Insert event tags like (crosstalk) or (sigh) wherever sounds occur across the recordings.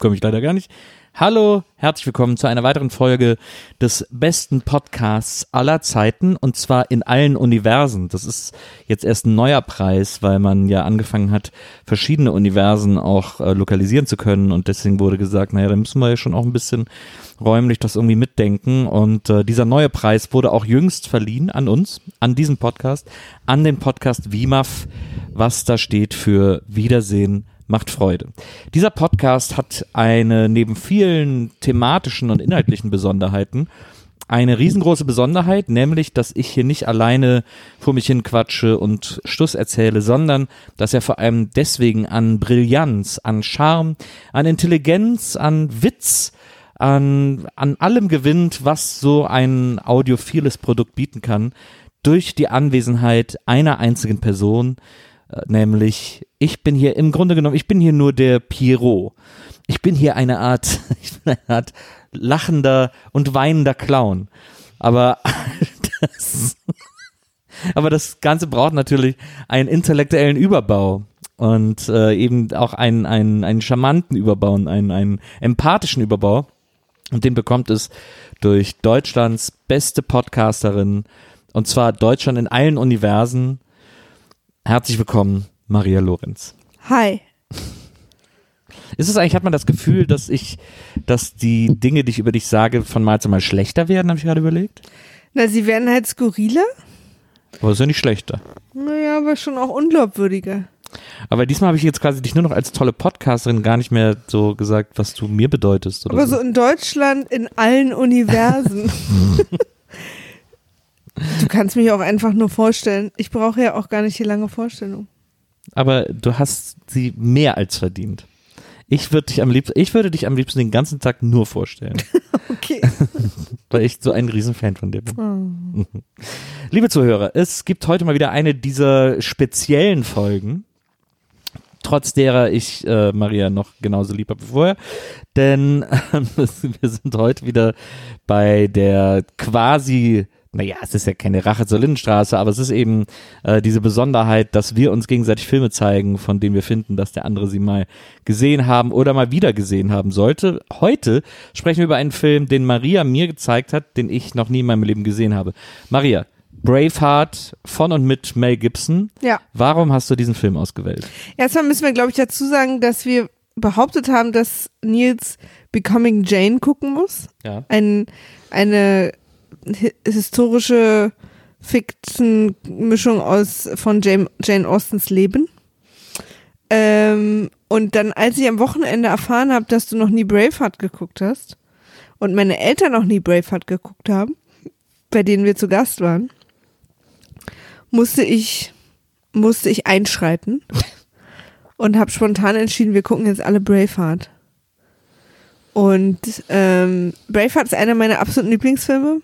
komme ich leider gar nicht. Hallo, herzlich willkommen zu einer weiteren Folge des besten Podcasts aller Zeiten und zwar in allen Universen. Das ist jetzt erst ein neuer Preis, weil man ja angefangen hat, verschiedene Universen auch äh, lokalisieren zu können und deswegen wurde gesagt, naja, da müssen wir ja schon auch ein bisschen räumlich das irgendwie mitdenken und äh, dieser neue Preis wurde auch jüngst verliehen an uns, an diesen Podcast, an den Podcast WIMAF, was da steht für Wiedersehen macht Freude. Dieser Podcast hat eine neben vielen thematischen und inhaltlichen Besonderheiten eine riesengroße Besonderheit, nämlich, dass ich hier nicht alleine vor mich hin quatsche und Stuss erzähle, sondern dass er vor allem deswegen an Brillanz, an Charme, an Intelligenz, an Witz, an, an allem gewinnt, was so ein audiophiles Produkt bieten kann, durch die Anwesenheit einer einzigen Person, nämlich ich bin hier im Grunde genommen, ich bin hier nur der Pierrot. Ich bin hier eine Art, (laughs) ich bin eine Art lachender und weinender Clown. Aber (laughs) das, aber das Ganze braucht natürlich einen intellektuellen Überbau und äh, eben auch einen, einen, einen charmanten Überbau und einen, einen empathischen Überbau. Und den bekommt es durch Deutschlands beste Podcasterin und zwar Deutschland in allen Universen. Herzlich willkommen, Maria Lorenz. Hi. Ist es eigentlich, hat man das Gefühl, dass ich, dass die Dinge, die ich über dich sage, von Mal zu Mal schlechter werden, habe ich gerade überlegt? Na, sie werden halt skurriler. Aber ist ja nicht schlechter. Naja, aber schon auch unglaubwürdiger. Aber diesmal habe ich jetzt quasi dich nur noch als tolle Podcasterin gar nicht mehr so gesagt, was du mir bedeutest. Oder Aber so. so in Deutschland in allen Universen. (laughs) (laughs) du kannst mich auch einfach nur vorstellen. Ich brauche ja auch gar nicht die lange Vorstellung. Aber du hast sie mehr als verdient. Ich würde dich am liebsten, ich würde dich am liebsten den ganzen Tag nur vorstellen, (laughs) (laughs) Okay. weil ich so ein Riesenfan von dir bin. Oh. (laughs) Liebe Zuhörer, es gibt heute mal wieder eine dieser speziellen Folgen, trotz derer ich äh, Maria noch genauso lieb habe wie vorher. Denn ähm, wir sind heute wieder bei der quasi, naja, es ist ja keine Rache zur Lindenstraße, aber es ist eben äh, diese Besonderheit, dass wir uns gegenseitig Filme zeigen, von denen wir finden, dass der andere sie mal gesehen haben oder mal wieder gesehen haben sollte. Heute sprechen wir über einen Film, den Maria mir gezeigt hat, den ich noch nie in meinem Leben gesehen habe. Maria, Braveheart von und mit Mel Gibson. Ja. Warum hast du diesen Film ausgewählt? Erstmal müssen wir, glaube ich, dazu sagen, dass wir behauptet haben, dass Nils Becoming Jane gucken muss. Ja. Ein, eine historische Fiction-Mischung aus von Jane, Jane Austens Leben. Ähm, und dann, als ich am Wochenende erfahren habe, dass du noch nie Braveheart geguckt hast und meine Eltern noch nie Braveheart geguckt haben, bei denen wir zu Gast waren, musste ich musste ich einschreiten (laughs) und habe spontan entschieden, wir gucken jetzt alle Braveheart. Und ähm, Braveheart ist einer meiner absoluten Lieblingsfilme.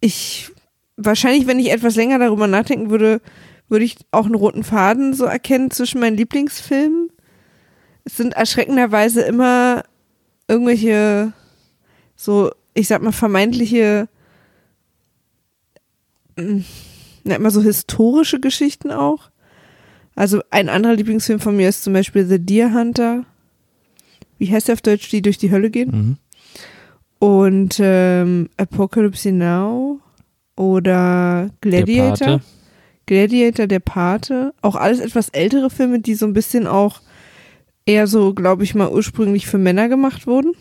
Ich wahrscheinlich, wenn ich etwas länger darüber nachdenken würde, würde ich auch einen roten Faden so erkennen zwischen meinen Lieblingsfilmen. Es sind erschreckenderweise immer irgendwelche so, ich sag mal, vermeintliche, mm, na, immer so historische Geschichten auch. Also ein anderer Lieblingsfilm von mir ist zum Beispiel The Deer Hunter. Wie heißt der auf Deutsch, die durch die Hölle gehen? Mhm. Und ähm, Apocalypse Now oder Gladiator. Der. Gladiator, der Pate. Auch alles etwas ältere Filme, die so ein bisschen auch eher so, glaube ich mal, ursprünglich für Männer gemacht wurden.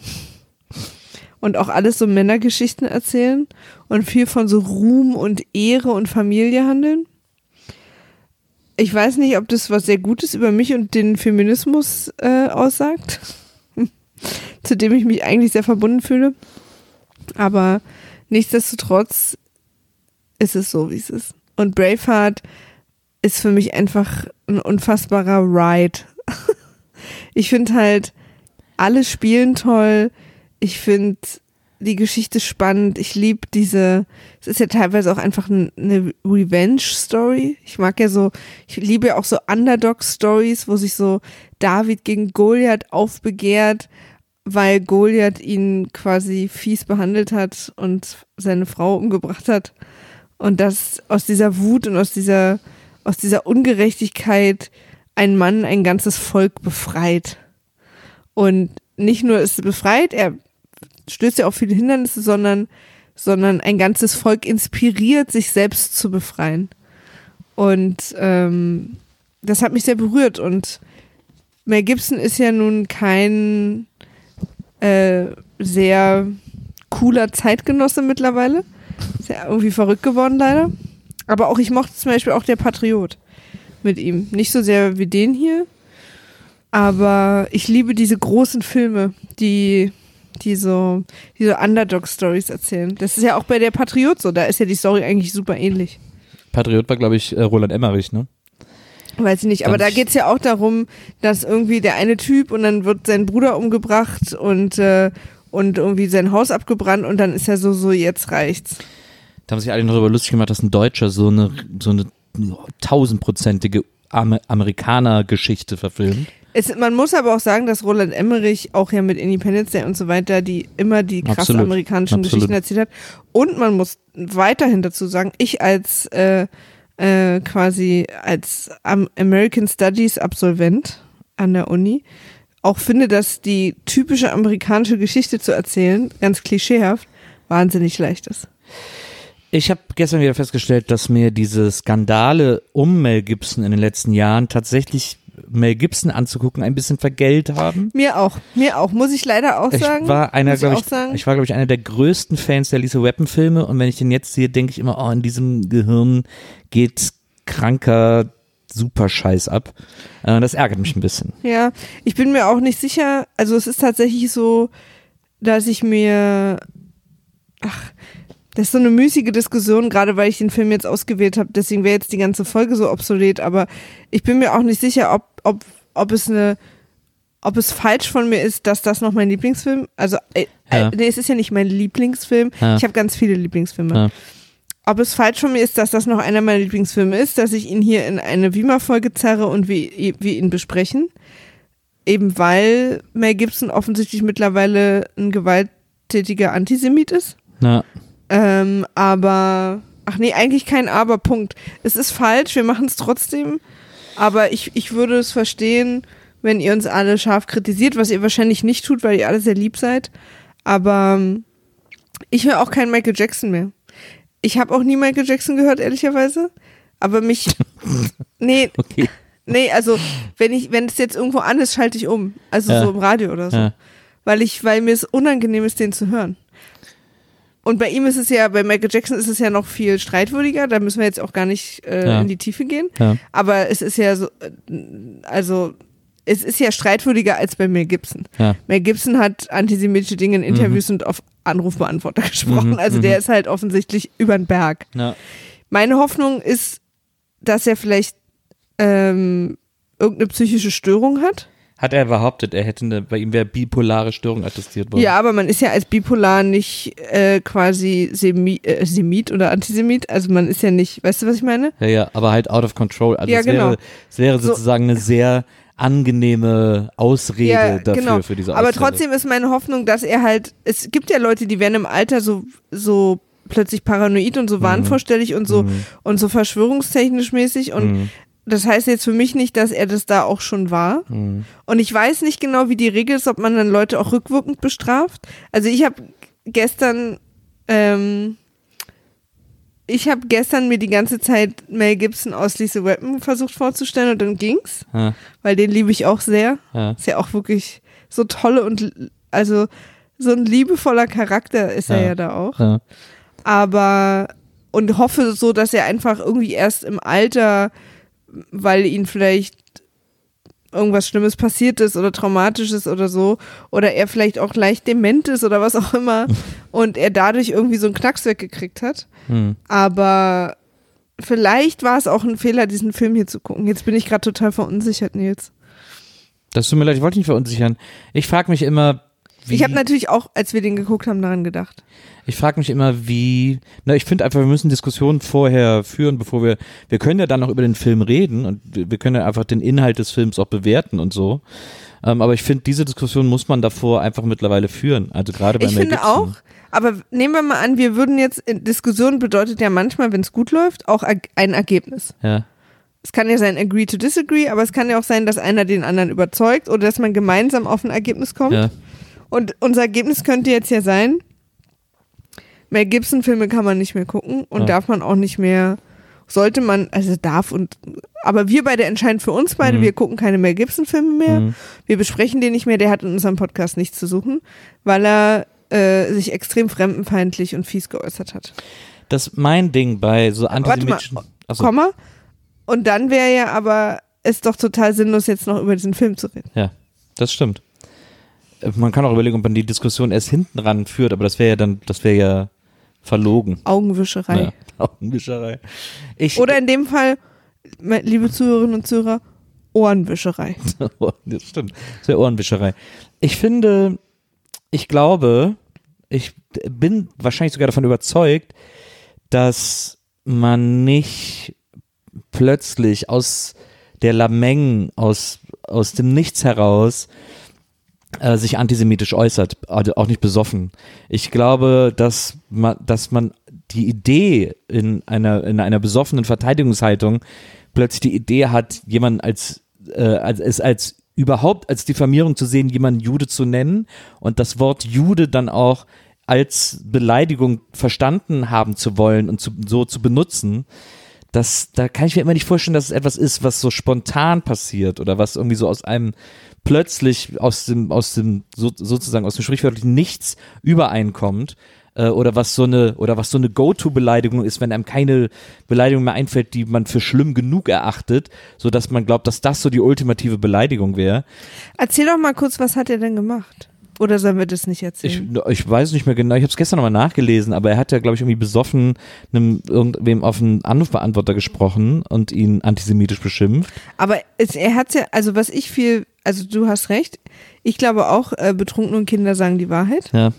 Und auch alles so Männergeschichten erzählen und viel von so Ruhm und Ehre und Familie handeln. Ich weiß nicht, ob das was sehr Gutes über mich und den Feminismus äh, aussagt, zu dem ich mich eigentlich sehr verbunden fühle. Aber nichtsdestotrotz ist es so, wie es ist. Und Braveheart ist für mich einfach ein unfassbarer Ride. (laughs) ich finde halt, alle spielen toll. Ich finde die Geschichte spannend. Ich liebe diese, es ist ja teilweise auch einfach ein- eine Revenge-Story. Ich mag ja so, ich liebe ja auch so Underdog-Stories, wo sich so David gegen Goliath aufbegehrt, weil Goliath ihn quasi fies behandelt hat und seine Frau umgebracht hat. Und dass aus dieser Wut und aus dieser, aus dieser Ungerechtigkeit ein Mann ein ganzes Volk befreit. Und nicht nur ist befreit, er stößt ja auf viele Hindernisse, sondern, sondern ein ganzes Volk inspiriert, sich selbst zu befreien. Und ähm, das hat mich sehr berührt. Und Mel Gibson ist ja nun kein äh, sehr cooler Zeitgenosse mittlerweile. Ist ja irgendwie verrückt geworden leider. Aber auch ich mochte zum Beispiel auch der Patriot mit ihm. Nicht so sehr wie den hier, aber ich liebe diese großen Filme, die, die so, die so Underdog-Stories erzählen. Das ist ja auch bei der Patriot so, da ist ja die Story eigentlich super ähnlich. Patriot war, glaube ich, äh, Roland Emmerich, ne? Weiß ich nicht, aber Ganz- da geht's ja auch darum, dass irgendwie der eine Typ und dann wird sein Bruder umgebracht und, äh, und irgendwie sein Haus abgebrannt und dann ist er so, so, jetzt reicht's. Da haben sich alle noch darüber lustig gemacht, dass ein Deutscher so eine, so eine tausendprozentige Amer Amerikaner-Geschichte verfilmt. Es, man muss aber auch sagen, dass Roland Emmerich auch ja mit Independence Day und so weiter, die immer die krassen Absolut. amerikanischen Absolut. Geschichten erzählt hat. Und man muss weiterhin dazu sagen, ich als äh, äh, quasi als Am American Studies Absolvent an der Uni auch finde, dass die typische amerikanische Geschichte zu erzählen, ganz klischeehaft, wahnsinnig leicht ist. Ich habe gestern wieder festgestellt, dass mir diese Skandale um Mel Gibson in den letzten Jahren tatsächlich Mel Gibson anzugucken ein bisschen vergällt haben. Mir auch, mir auch, muss ich leider auch Ich sagen. war einer, auch ich, sagen. ich war glaube ich einer der größten Fans der Lisa Weapon Filme und wenn ich den jetzt sehe, denke ich immer, oh, in diesem Gehirn geht kranker Superscheiß ab. Äh, das ärgert mich ein bisschen. Ja, ich bin mir auch nicht sicher. Also es ist tatsächlich so, dass ich mir, ach, das ist so eine müßige Diskussion, gerade weil ich den Film jetzt ausgewählt habe. Deswegen wäre jetzt die ganze Folge so obsolet. Aber ich bin mir auch nicht sicher, ob, ob, ob es eine, ob es falsch von mir ist, dass das noch mein Lieblingsfilm, also äh, Ja. äh, nee, es ist ja nicht mein Lieblingsfilm. Ja. Ich habe ganz viele Lieblingsfilme. Ja. Ob es falsch von mir ist, dass das noch einer meiner Lieblingsfilme ist, dass ich ihn hier in eine Wiemer-Folge zerre und wir, wir ihn besprechen. Eben weil Mel Gibson offensichtlich mittlerweile ein gewalttätiger Antisemit ist. Na, Ähm, aber, ach nee, eigentlich kein Aber, Punkt. Es ist falsch, wir machen es trotzdem. Aber ich, ich würde es verstehen, wenn ihr uns alle scharf kritisiert, was ihr wahrscheinlich nicht tut, weil ihr alle sehr lieb seid. Aber ähm, ich höre auch keinen Michael Jackson mehr. Ich habe auch nie Michael Jackson gehört, ehrlicherweise. Aber mich. (laughs) Nee, okay. nee, also wenn ich, wenn es jetzt irgendwo an ist, schalte ich um. Also Ja. so im Radio oder so Ja. weil ich, weil mir es unangenehm ist, den zu hören. Und bei ihm ist es ja, bei Michael Jackson ist es ja noch viel streitwürdiger, da müssen wir jetzt auch gar nicht äh, Ja. in die Tiefe gehen. Ja. Aber es ist ja so, äh, also es ist ja streitwürdiger als bei Mel Gibson. Ja. Mel Gibson hat antisemitische Dinge in Interviews und auf Anrufbeantworter (laughs) gesprochen. Mhm, also der ist halt offensichtlich über den Berg. Ja. Meine Hoffnung ist, dass er vielleicht ähm, irgendeine psychische Störung hat. Hat er behauptet, er hätte eine, bei ihm wäre bipolare Störung attestiert worden. Ja, aber man ist ja als bipolar nicht äh, quasi Semi äh, Semit oder Antisemit. Also man ist ja nicht, weißt du, was ich meine? Ja, ja, aber halt out of control. Also Ja, es, wäre, genau. es wäre So- sozusagen eine sehr angenehme Ausrede dafür, für diese Aber Aussage. trotzdem ist meine Hoffnung, dass er halt, es gibt ja Leute, die werden im Alter so, so plötzlich paranoid und so wahnvorstellig und so Mhm. und so verschwörungstechnisch mäßig und Mhm. Das heißt jetzt für mich nicht, dass er das da auch schon war. Mhm. Und ich weiß nicht genau, wie die Regel ist, ob man dann Leute auch rückwirkend bestraft. Also ich habe gestern, ähm, ich habe gestern mir die ganze Zeit Mel Gibson aus Lisa Weapon versucht vorzustellen und dann ging's, Ja, weil den liebe ich auch sehr. ja. Ist ja auch wirklich so tolle und also so ein liebevoller Charakter ist er Ja. ja da auch. Ja. Aber und hoffe so, dass er einfach irgendwie erst im Alter, weil ihn vielleicht irgendwas Schlimmes passiert ist oder traumatisches oder so, oder er vielleicht auch leicht dement ist oder was auch immer (laughs) und er dadurch irgendwie so einen Knacks weggekriegt hat. Hm. Aber vielleicht war es auch ein Fehler, diesen Film hier zu gucken. Jetzt bin ich gerade total verunsichert, Nils. Das tut mir leid, ich wollte nicht verunsichern. Ich frage mich immer, wie, Ich habe natürlich auch, als wir den geguckt haben, daran gedacht. ich frage mich immer, wie, na, ich finde einfach, wir müssen Diskussionen vorher führen, bevor wir, wir können ja dann noch über den Film reden und wir können ja einfach den Inhalt des Films auch bewerten und so. Ähm, aber ich finde, diese Diskussion muss man davor einfach mittlerweile führen. Also gerade bei Ich Mel finde Gibson. auch, aber nehmen wir mal an, wir würden jetzt, in Diskussion bedeutet ja manchmal, wenn es gut läuft, auch ein Ergebnis. Ja, Es kann ja sein, agree to disagree, aber es kann ja auch sein, dass einer den anderen überzeugt oder dass man gemeinsam auf ein Ergebnis kommt. ja, Und unser Ergebnis könnte jetzt ja sein, Mel Gibson-Filme kann man nicht mehr gucken und Ja. darf man auch nicht mehr, sollte man, also darf und, aber wir beide entscheiden für uns beide, Mhm. wir gucken keine Mel Gibson-Filme mehr, Mhm. wir besprechen den nicht mehr, der hat in unserem Podcast nichts zu suchen, weil er äh, sich extrem fremdenfeindlich und fies geäußert hat. Das ist mein Ding bei so Warte mal, antisemitischen. Achso, Komma. Und dann wäre ja aber es doch total sinnlos, jetzt noch über diesen Film zu reden. ja, das stimmt. Man kann auch überlegen, ob man die Diskussion erst hinten ran führt, aber das wäre ja dann, das wäre ja verlogen. Augenwischerei. Ja, (laughs) Augenwischerei. Ich, Oder in dem Fall, liebe Zuhörerinnen und Zuhörer, Ohrenwischerei. (laughs) das stimmt. Das wäre Ohrenwischerei. Ich finde, ich glaube, ich bin wahrscheinlich sogar davon überzeugt, dass man nicht plötzlich aus der Lameng, aus, aus dem Nichts heraus äh, sich antisemitisch äußert, also auch nicht besoffen. Ich glaube, dass man, dass man die Idee in einer, in einer besoffenen Verteidigungshaltung plötzlich die Idee hat, jemanden als, äh, als, es als überhaupt als Diffamierung zu sehen, jemanden Jude zu nennen und das Wort Jude dann auch als Beleidigung verstanden haben zu wollen und zu, so zu benutzen, das, da kann ich mir immer nicht vorstellen, dass es etwas ist, was so spontan passiert oder was irgendwie so aus einem plötzlich aus dem, aus dem, so, sozusagen aus dem sprichwörtlichen Nichts übereinkommt äh, oder was so eine, oder was so eine Go-To-Beleidigung ist, wenn einem keine Beleidigung mehr einfällt, die man für schlimm genug erachtet, so dass man glaubt, dass das so die ultimative Beleidigung wäre. Erzähl doch mal kurz, was hat er denn gemacht? Oder sollen wir das nicht Ich, erzählen? ich weiß nicht mehr genau, ich habe es gestern nochmal nachgelesen, aber er hat ja, glaube ich, irgendwie besoffen einem irgendwem auf einen Anrufbeantworter gesprochen und ihn antisemitisch beschimpft. Aber es, er hat ja, also was ich viel, also du hast recht, ich glaube auch, äh, betrunkene Kinder sagen die Wahrheit. Ja,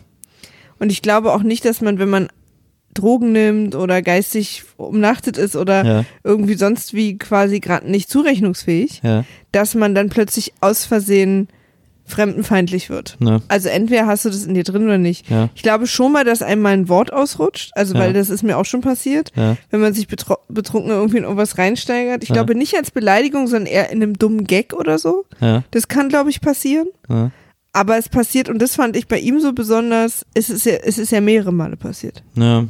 Und ich glaube auch nicht, dass man, wenn man Drogen nimmt oder geistig umnachtet ist oder ja, irgendwie sonst wie quasi gerade nicht zurechnungsfähig, ja, dass man dann plötzlich aus Versehen fremdenfeindlich wird. ne, Also entweder hast du das in dir drin oder nicht. ja, Ich glaube schon mal, dass einmal ein Wort ausrutscht, also Ja. weil das ist mir auch schon passiert, ja, wenn man sich betro- betrunken irgendwie in irgendwas reinsteigert. Ich Ja. glaube nicht als Beleidigung, sondern eher in einem dummen Gag oder so. ja, Das kann, glaube ich, passieren. ja, Aber es passiert, und das fand ich bei ihm so besonders, es ist ja, es ist ja mehrere Male passiert. ja.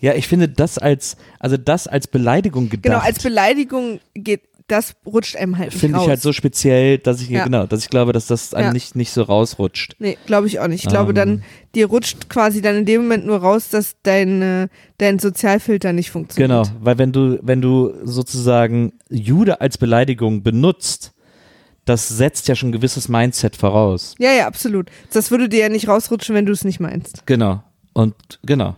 Ja, ich finde das als, also das als Beleidigung gedacht. Genau, als Beleidigung geht, das rutscht einem halt nicht finde raus. ich halt so speziell, dass ich Ja. genau, dass ich glaube, dass das einem Ja. nicht nicht so rausrutscht. Nee, glaube ich auch nicht. Ich glaube Ähm. dann, dir rutscht quasi dann in dem Moment nur raus, dass dein, dein Sozialfilter nicht funktioniert. Genau, weil wenn du wenn du sozusagen Jude als Beleidigung benutzt, das setzt ja schon ein gewisses Mindset voraus. Ja, ja, absolut. Das würde dir ja nicht rausrutschen, wenn du es nicht meinst. Genau. Und genau.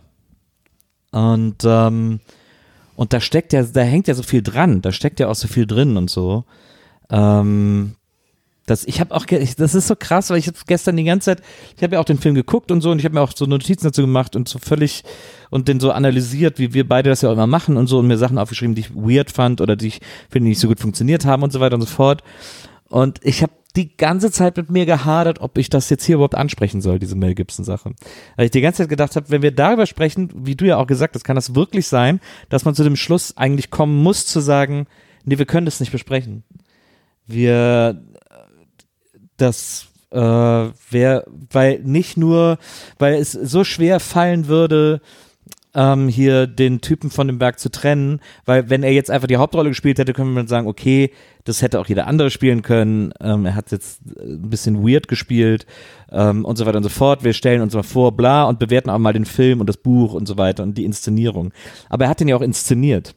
Und ähm, und da steckt ja, da hängt ja so viel dran, da steckt ja auch so viel drin und so. Ähm, das, ich habe auch, das ist so krass, weil ich habe gestern die ganze Zeit, ich habe ja auch den Film geguckt und so und ich habe mir auch so Notizen dazu gemacht und so völlig und den so analysiert, wie wir beide das ja auch immer machen und so und mir Sachen aufgeschrieben, die ich weird fand oder die ich finde, die nicht so gut funktioniert haben und so weiter und so fort. Und ich habe die ganze Zeit mit mir gehadert, ob ich das jetzt hier überhaupt ansprechen soll, diese Mel Gibson-Sache. Weil ich die ganze Zeit gedacht habe, wenn wir darüber sprechen, wie du ja auch gesagt hast, kann das wirklich sein, dass man zu dem Schluss eigentlich kommen muss, zu sagen, nee, wir können das nicht besprechen. Wir, das äh, wäre, weil nicht nur, weil es so schwer fallen würde, ähm, hier den Typen von dem Berg zu trennen, weil wenn er jetzt einfach die Hauptrolle gespielt hätte, können wir sagen, okay, das hätte auch jeder andere spielen können. Ähm, er hat jetzt ein bisschen weird gespielt ähm, und so weiter und so fort. Wir stellen uns mal vor, bla, und bewerten auch mal den Film und das Buch und so weiter und die Inszenierung. Aber er hat den ja auch inszeniert.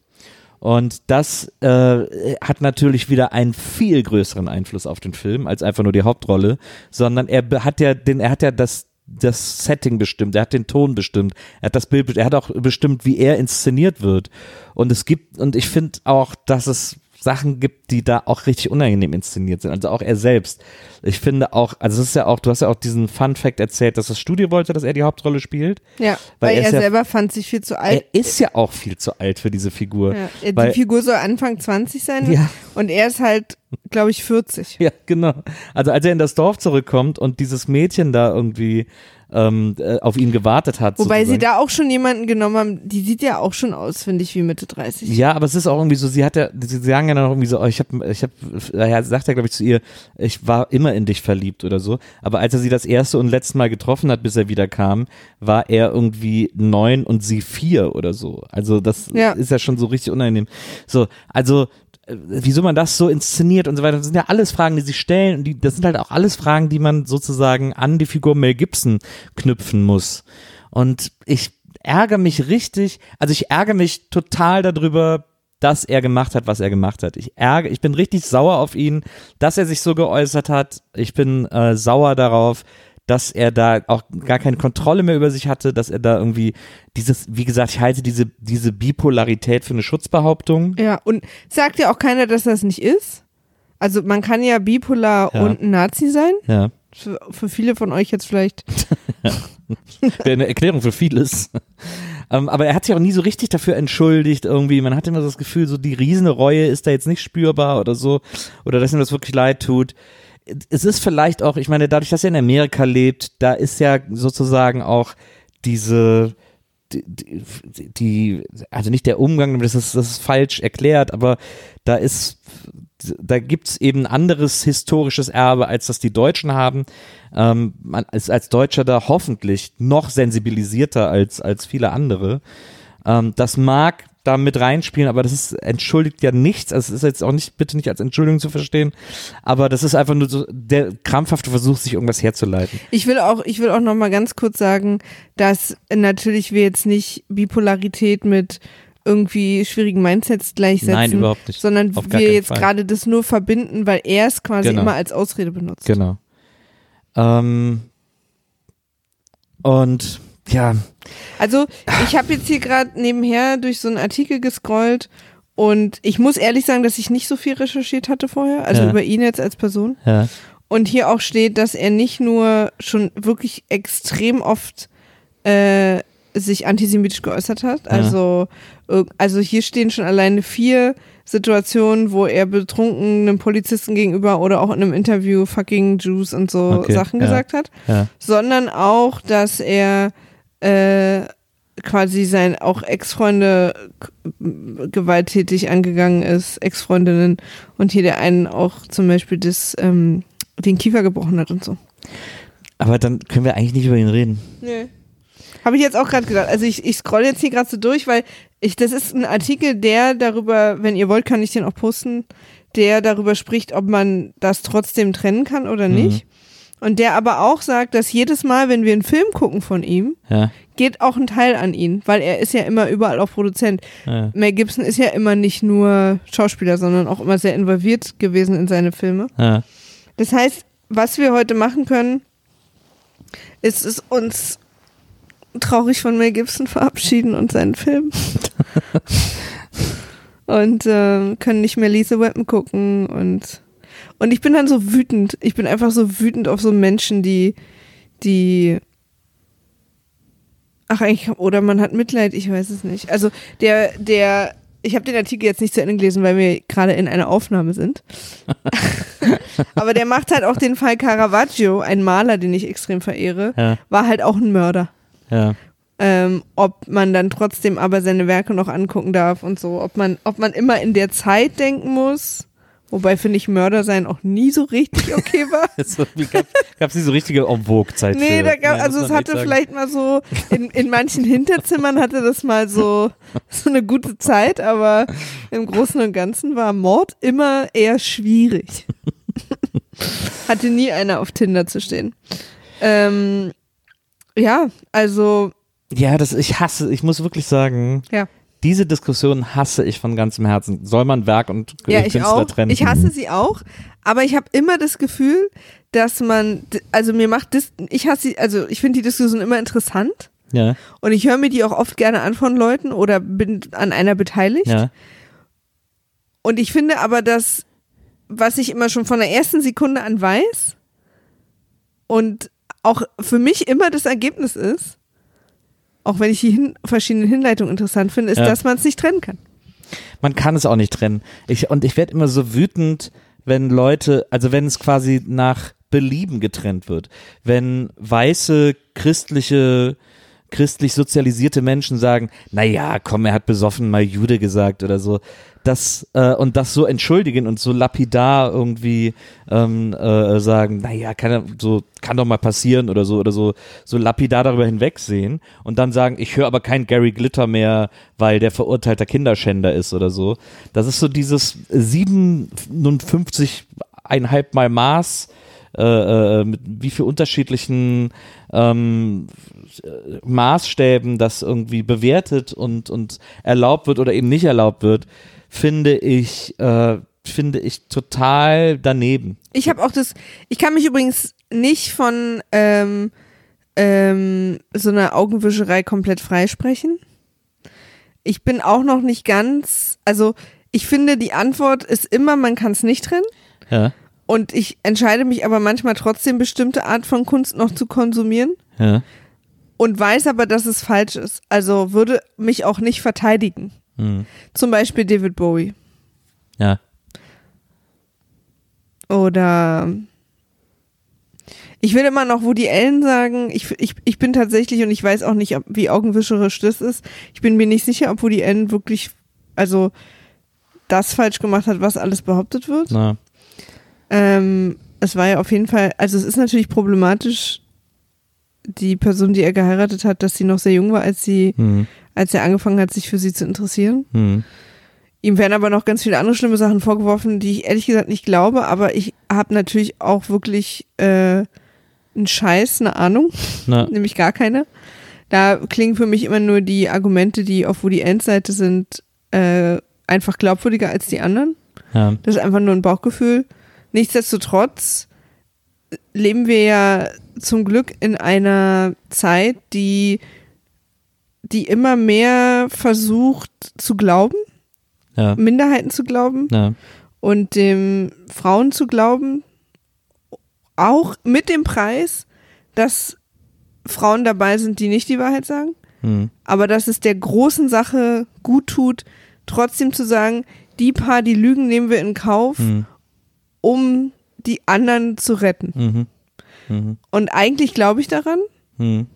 Und das äh, hat natürlich wieder einen viel größeren Einfluss auf den Film als einfach nur die Hauptrolle, sondern er hat ja den, er hat ja das das Setting bestimmt, er hat den Ton bestimmt, er hat das Bild, er hat auch bestimmt, wie er inszeniert wird. Und es gibt, und ich finde auch, dass es Sachen gibt, die da auch richtig unangenehm inszeniert sind. Also auch er selbst. Ich finde auch, also es ist ja auch, du hast ja auch diesen Fun Fact erzählt, dass das Studio wollte, dass er die Hauptrolle spielt. Ja, Weil weil, er er, ja- selber fand sich viel zu alt. Er ist ja auch viel zu alt für diese Figur. Ja, die weil, Figur soll Anfang 20 sein Ja. und er ist halt, glaube ich, 40. Ja, genau. Also als er in das Dorf zurückkommt und dieses Mädchen da irgendwie ähm, äh, auf ihn gewartet hat. Wobei sie sozusagen. da auch schon jemanden genommen haben, die sieht ja auch schon aus, finde ich, wie Mitte 30. Ja, aber es ist auch irgendwie so, sie hat ja, sie sagen ja dann auch irgendwie so, oh, ich habe, ich habe, ja, sagt er glaube ich zu ihr, ich war immer in dich verliebt oder so. Aber als er sie das erste und letzte Mal getroffen hat, bis er wieder kam, war er irgendwie neun und sie vier oder so. Also das Ja. ist ja schon so richtig unangenehm. So, also wieso man das so inszeniert und so weiter, das sind ja alles Fragen, die sie stellen und die, das sind halt auch alles Fragen, die man sozusagen an die Figur Mel Gibson knüpfen muss. Und ich ärgere mich richtig, also ich ärgere mich total darüber, dass er gemacht hat, was er gemacht hat. Ich ärgere, ich bin richtig sauer auf ihn, dass er sich so geäußert hat. Ich bin äh, sauer darauf, dass er da auch gar keine Kontrolle mehr über sich hatte, dass er da irgendwie dieses, wie gesagt, ich halte diese, diese Bipolarität für eine Schutzbehauptung. Ja, und sagt ja auch keiner, dass das nicht ist. Also man kann ja bipolar Ja. und ein Nazi sein. Ja. Für, für viele von euch jetzt vielleicht. (laughs) Wäre eine Erklärung für vieles. Ähm, aber er hat sich auch nie so richtig dafür entschuldigt irgendwie. Man hat immer so das Gefühl, so die riesige Reue ist da jetzt nicht spürbar oder so. Oder dass ihm das wirklich leid tut. Es ist vielleicht auch, ich meine, dadurch, dass er in Amerika lebt, da ist ja sozusagen auch diese, die, die, also nicht der Umgang, das ist, das ist falsch erklärt, aber da ist, da gibt's eben anderes historisches Erbe, als das die Deutschen haben. Ähm, man ist als Deutscher da hoffentlich noch sensibilisierter als, als viele andere. Ähm, das mag da mit reinspielen, aber das ist, entschuldigt ja nichts. Also es ist jetzt auch nicht, bitte nicht als Entschuldigung zu verstehen, aber das ist einfach nur so der krampfhafte Versuch, sich irgendwas herzuleiten. Ich will auch, ich will auch noch mal ganz kurz sagen, dass natürlich wir jetzt nicht Bipolarität mit irgendwie schwierigen Mindsets gleichsetzen. Nein, überhaupt nicht. Sondern wir jetzt gerade das nur verbinden, weil er es quasi Genau. immer als Ausrede benutzt. Genau. Ähm, und ja, Also ich habe jetzt hier gerade nebenher durch so einen Artikel gescrollt und ich muss ehrlich sagen, dass ich nicht so viel recherchiert hatte vorher, also Ja. über ihn jetzt als Person. ja, Und hier auch steht, dass er nicht nur schon wirklich extrem oft äh, sich antisemitisch geäußert hat. Also, irg- also hier stehen schon alleine vier Situationen, wo er betrunken einem Polizisten gegenüber oder auch in einem Interview fucking Jews und so Okay, Sachen ja. gesagt hat. ja, Sondern auch, dass er äh, quasi sein auch Ex-Freunde gewalttätig angegangen ist, Ex-Freundinnen und hier der einen auch zum Beispiel das, ähm, den Kiefer gebrochen hat und so. aber dann können wir eigentlich nicht über ihn reden. Nee. Habe ich jetzt auch gerade gedacht. Also ich, ich scroll jetzt hier gerade so durch, weil ich, das ist ein Artikel, der darüber, wenn ihr wollt, kann ich den auch posten, der darüber spricht, ob man das trotzdem trennen kann oder nicht. Und der aber auch sagt, dass jedes Mal, wenn wir einen Film gucken von ihm, Ja, geht auch ein Teil an ihn, weil er ist ja immer überall auch Produzent. ja, Mel Gibson ist ja immer nicht nur Schauspieler, sondern auch immer sehr involviert gewesen in seine Filme. ja. Das heißt, was wir heute machen können, ist es uns traurig von Mel Gibson verabschieden und seinen Film. (laughs) und ähm, können nicht mehr Lisa Weapon gucken und und ich bin dann so wütend. Ich bin einfach so wütend auf so Menschen, die die Ach eigentlich oder man hat Mitleid, ich weiß es nicht. Also der der ich habe den Artikel jetzt nicht zu Ende gelesen, weil wir gerade in einer Aufnahme sind. (laughs) Aber der macht halt auch den Fall Caravaggio, ein Maler, den ich extrem verehre, Ja. war halt auch ein Mörder. ja. Ähm, ob man dann trotzdem aber seine Werke noch angucken darf und so, ob man, ob man immer in der Zeit denken muss. Wobei finde ich Mörder sein auch nie so richtig okay war. (laughs) So, wie gab es nicht so richtige en vogue Zeit Nee, da gab, Nein, also es hatte vielleicht mal so, in, in manchen Hinterzimmern hatte das mal so, so eine gute Zeit, aber im Großen und Ganzen war Mord immer eher schwierig. (laughs) hatte nie einer auf Tinder zu stehen. Ähm, ja, also, Ja, das, ich hasse, ich muss wirklich sagen, ja. Diese Diskussion hasse ich von ganzem Herzen. Soll man Werk und Ja, ich Künstler auch. trennen? Ich hasse sie auch, aber ich habe immer das Gefühl, dass man, also mir macht das, ich hasse sie, also ich finde die Diskussion immer interessant Ja, und ich höre mir die auch oft gerne an von Leuten oder bin an einer beteiligt. ja, Und ich finde aber, dass, was ich immer schon von der ersten Sekunde an weiß und auch für mich immer das Ergebnis ist, auch wenn ich die hin verschiedenen Hinleitungen interessant finde, ist, Ja. dass man es nicht trennen kann. Man kann es auch nicht trennen. Ich, und ich werde immer so wütend, wenn Leute, also wenn es quasi nach Belieben getrennt wird. Wenn weiße, christliche, christlich sozialisierte Menschen sagen, na ja, komm, er hat besoffen mal Jude gesagt oder so. Das, äh, und das so entschuldigen und so lapidar irgendwie ähm, äh, sagen, na ja, kann, so, kann doch mal passieren oder so oder so, so lapidar darüber hinwegsehen und dann sagen, ich höre aber kein Gary Glitter mehr, weil der verurteilter Kinderschänder ist oder so. Das ist so dieses 57 einhalb Mal Maß, äh, äh, mit wie viel unterschiedlichen ähm, äh, Maßstäben das irgendwie bewertet und, und erlaubt wird oder eben nicht erlaubt wird, finde ich, äh, finde ich total daneben. Ich habe auch das, ich kann mich übrigens nicht von ähm, ähm, so einer Augenwischerei komplett freisprechen. Ich bin auch noch nicht ganz, also ich finde, die Antwort ist immer, man kann es nicht trennen. Ja, Und ich entscheide mich aber manchmal trotzdem, bestimmte Art von Kunst noch zu konsumieren ja. und weiß aber, dass es falsch ist. Also würde mich auch nicht verteidigen. Hm. Zum Beispiel David Bowie. Ja. Oder ich will immer noch Woody Allen sagen. Ich, ich, ich bin tatsächlich, und ich weiß auch nicht, wie augenwischerisch das ist, ich bin mir nicht sicher, ob Woody Allen wirklich, also das falsch gemacht hat, was alles behauptet wird. Na, Ähm, es war ja auf jeden Fall, also es ist natürlich problematisch, die Person, die er geheiratet hat, dass sie noch sehr jung war, als sie, hm, als er angefangen hat, sich für sie zu interessieren. hm. Ihm werden aber noch ganz viele andere schlimme Sachen vorgeworfen, die ich ehrlich gesagt nicht glaube, aber ich habe natürlich auch wirklich äh, einen Scheiß, eine Ahnung, Na, (laughs) nämlich gar keine. Da klingen für mich immer nur die Argumente, die auf Woody Allen's Seite sind, äh, einfach glaubwürdiger als die anderen. ja. Das ist einfach nur ein Bauchgefühl. Nichtsdestotrotz leben wir ja zum Glück in einer Zeit, die, die immer mehr versucht zu glauben, Ja, Minderheiten zu glauben ja, und dem Frauen zu glauben, auch mit dem Preis, dass Frauen dabei sind, die nicht die Wahrheit sagen, hm, aber dass es der großen Sache gut tut, trotzdem zu sagen, die paar, die lügen, nehmen wir in Kauf, hm, um die anderen zu retten. mhm, mhm, Und eigentlich glaube ich daran, hm.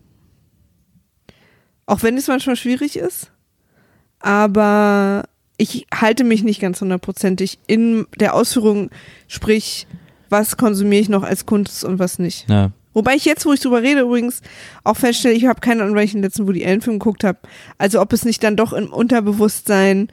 auch wenn es manchmal schwierig ist, aber ich halte mich nicht ganz hundertprozentig in der Ausführung, sprich, was konsumiere ich noch als Kunst und was nicht. ja. Wobei ich jetzt, wo ich drüber rede, übrigens auch feststelle, ich habe keine Ahnung, weil ich den letzten Woody Allen Film geguckt habe. Also ob es nicht dann doch im Unterbewusstsein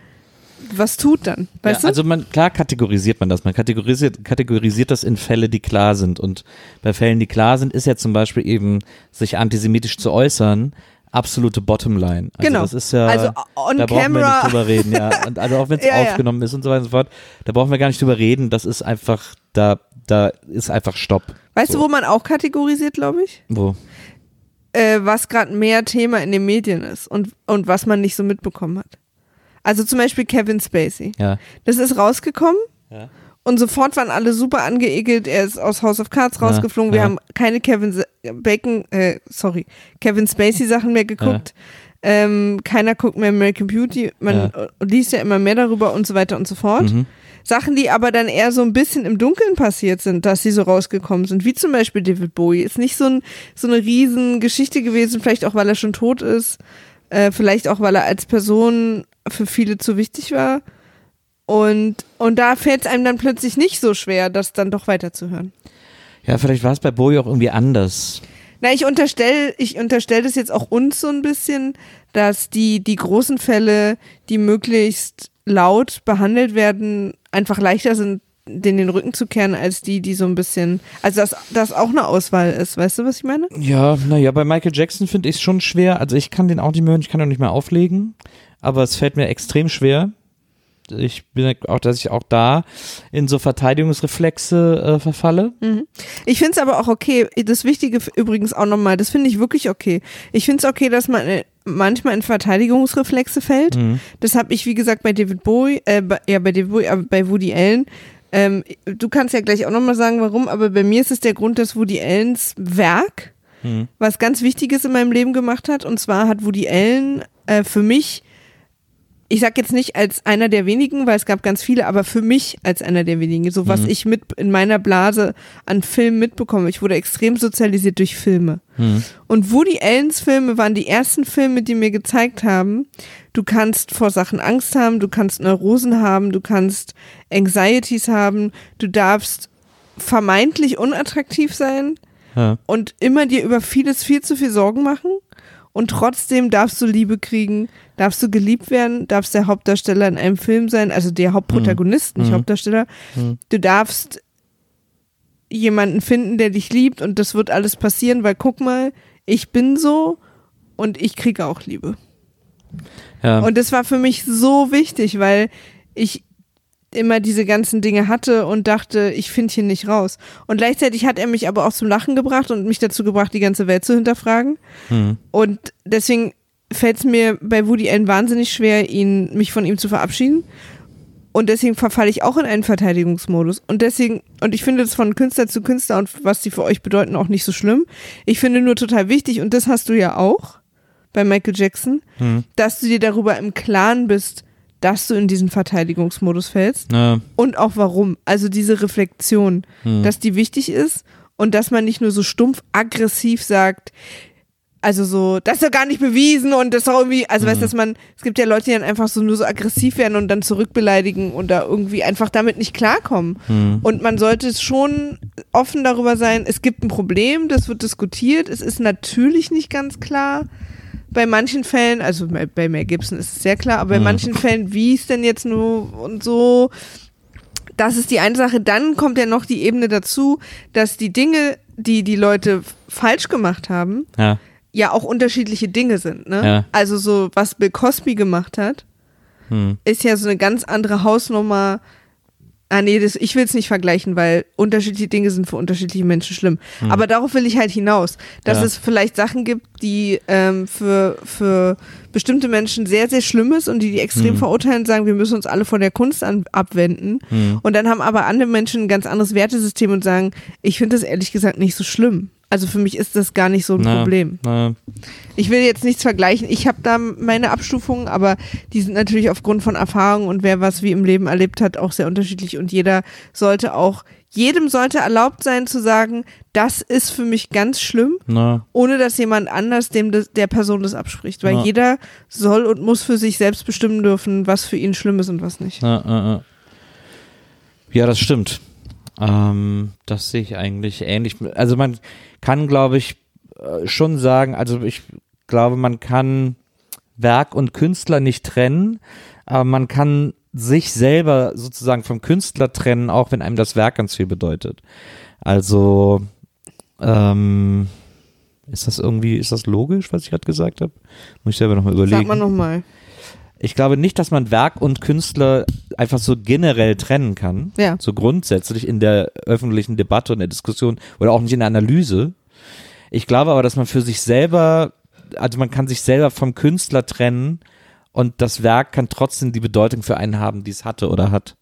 was tut dann, weißt ja, also man, klar kategorisiert man das. Man kategorisiert, kategorisiert das in Fälle, die klar sind. Und bei Fällen, die klar sind, ist ja zum Beispiel eben, sich antisemitisch zu äußern, absolute Bottomline. Also Genau. Das ist ja, Also on da brauchen wir camera. nicht drüber reden, ja. (laughs) Und also auch wenn es Ja, ja. aufgenommen ist und so weiter und so fort, da brauchen wir gar nicht drüber reden. Das ist einfach, da, da ist einfach Stopp. du? Weißt So. du, wo man auch kategorisiert, glaube ich? Wo? Äh, was gerade mehr Thema in den Medien ist und, und was man nicht so mitbekommen hat. Also zum Beispiel Kevin Spacey. Ja. Das ist rausgekommen Ja. und sofort waren alle super angeekelt. Er ist aus House of Cards Ja, rausgeflogen. Wir ja. haben keine Kevin Bacon, äh, sorry, Kevin Spacey Sachen mehr geguckt. Ähm, keiner guckt mehr American Beauty. Man Ja. liest ja immer mehr darüber und so weiter und so fort. Mhm. Sachen, die aber dann eher so ein bisschen im Dunkeln passiert sind, dass sie so rausgekommen sind, wie zum Beispiel David Bowie. Ist nicht so, ein, so eine riesen Geschichte gewesen, vielleicht auch, weil er schon tot ist, äh, vielleicht auch, weil er als Person für viele zu wichtig war. Und, und da fällt es einem dann plötzlich nicht so schwer, das dann doch weiterzuhören. Ja, vielleicht war es bei Bowie auch irgendwie anders. Na, ich unterstelle, ich unterstelle das jetzt auch uns so ein bisschen, dass die, die großen Fälle, die möglichst laut behandelt werden, einfach leichter sind, den den Rücken zu kehren, als die, die so ein bisschen, also dass das auch eine Auswahl ist, weißt du, was ich meine? Ja, naja, bei Michael Jackson finde ich es schon schwer. Also ich kann den auch nicht mehr hören, ich kann ihn auch nicht mehr auflegen, aber es fällt mir extrem schwer. Ich bin auch, dass ich auch da in so Verteidigungsreflexe äh, verfalle. Ich finde es aber auch okay, das Wichtige übrigens auch nochmal, das finde ich wirklich okay. Ich finde es okay, dass man manchmal in Verteidigungsreflexe fällt. Mhm. Das habe ich, wie gesagt, bei David Bowie, äh, bei, ja, bei David Bowie, aber bei Woody Allen. Ähm, du kannst ja gleich auch nochmal sagen, warum, aber bei mir ist es der Grund, dass Woody Allens Werk Mhm. was ganz Wichtiges in meinem Leben gemacht hat. Und zwar hat Woody Allen äh, für mich, ich sag jetzt nicht als einer der wenigen, weil es gab ganz viele, aber für mich als einer der wenigen, so was ich mit in meiner Blase an Filmen mitbekomme. Ich wurde extrem sozialisiert durch Filme. Mhm. Und Woody Allens Filme waren die ersten Filme, die mir gezeigt haben, du kannst vor Sachen Angst haben, du kannst Neurosen haben, du kannst Anxieties haben, du darfst vermeintlich unattraktiv sein Ja. und immer dir über vieles viel zu viel Sorgen machen und trotzdem darfst du Liebe kriegen, darfst du geliebt werden, darfst der Hauptdarsteller in einem Film sein, also der Hauptprotagonist, nicht Mhm. Hauptdarsteller. Mhm. Du darfst jemanden finden, der dich liebt und das wird alles passieren, weil guck mal, ich bin so und ich kriege auch Liebe. Ja. Und das war für mich so wichtig, weil ich immer diese ganzen Dinge hatte und dachte, ich finde hier nicht raus. Und gleichzeitig hat er mich aber auch zum Lachen gebracht und mich dazu gebracht, die ganze Welt zu hinterfragen. Mhm. Und deswegen fällt es mir bei Woody Allen wahnsinnig schwer, ihn, mich von ihm zu verabschieden. Und deswegen verfalle ich auch in einen Verteidigungsmodus. Und deswegen, und ich finde das von Künstler zu Künstler und was die für euch bedeuten auch nicht so schlimm. Ich finde nur total wichtig, und das hast du ja auch bei Michael Jackson, Mhm. dass du dir darüber im Klaren bist, dass du in diesen Verteidigungsmodus fällst Ja. und auch warum. Also diese Reflexion, Mhm. dass die wichtig ist und dass man nicht nur so stumpf aggressiv sagt, also so, das ist doch gar nicht bewiesen und das ist doch irgendwie, also Mhm. weißt du, dass man, es gibt ja Leute, die dann einfach so nur so aggressiv werden und dann zurückbeleidigen oder irgendwie einfach damit nicht klarkommen. Mhm. Und man sollte es schon offen darüber sein, es gibt ein Problem, das wird diskutiert, es ist natürlich nicht ganz klar. Bei manchen Fällen, also bei, Mel Gibson ist es sehr klar, aber bei Mhm. manchen Fällen, wie es denn jetzt nur und so, das ist die eine Sache. Dann kommt ja noch die Ebene dazu, dass die Dinge, die die Leute falsch gemacht haben, Ja. ja auch unterschiedliche Dinge sind. Ne? Ja. Also so, was Bill Cosby gemacht hat, Mhm. ist ja so eine ganz andere Hausnummer. Ah nee, das, ich will es nicht vergleichen, weil unterschiedliche Dinge sind für unterschiedliche Menschen schlimm. Aber darauf will ich halt hinaus, dass Hm. Ja. es vielleicht Sachen gibt, die ähm, für, für bestimmte Menschen sehr, sehr schlimm ist und die die extrem Hm. verurteilen und sagen, wir müssen uns alle von der Kunst an, abwenden. Hm. Und dann haben aber andere Menschen ein ganz anderes Wertesystem und sagen, ich finde das ehrlich gesagt nicht so schlimm. Also für mich ist das gar nicht so ein Na, Problem. na, Ich will jetzt nichts vergleichen. Ich habe da meine Abstufungen, aber die sind natürlich aufgrund von Erfahrung und wer was wie im Leben erlebt hat, auch sehr unterschiedlich. Und jeder sollte auch, jedem sollte erlaubt sein zu sagen, das ist für mich ganz schlimm, na. ohne dass jemand anders dem das, der Person das abspricht. Weil jeder soll und muss für sich selbst bestimmen dürfen, was für ihn schlimm ist und was nicht. Ja, das stimmt. Ähm, das sehe ich eigentlich ähnlich. Also man kann, glaube ich, äh, schon sagen, also ich glaube, man kann Werk und Künstler nicht trennen, aber man kann sich selber sozusagen vom Künstler trennen, auch wenn einem das Werk ganz viel bedeutet. Also ähm, ist das irgendwie, ist das logisch, was ich gerade gesagt habe? Muss ich selber nochmal überlegen. Sag mal nochmal. Ich glaube nicht, dass man Werk und Künstler einfach so generell trennen kann. Ja. So grundsätzlich in der öffentlichen Debatte und der Diskussion oder auch nicht in der Analyse. Ich glaube aber, dass man für sich selber, also man kann sich selber vom Künstler trennen und das Werk kann trotzdem die Bedeutung für einen haben, die es hatte oder hat.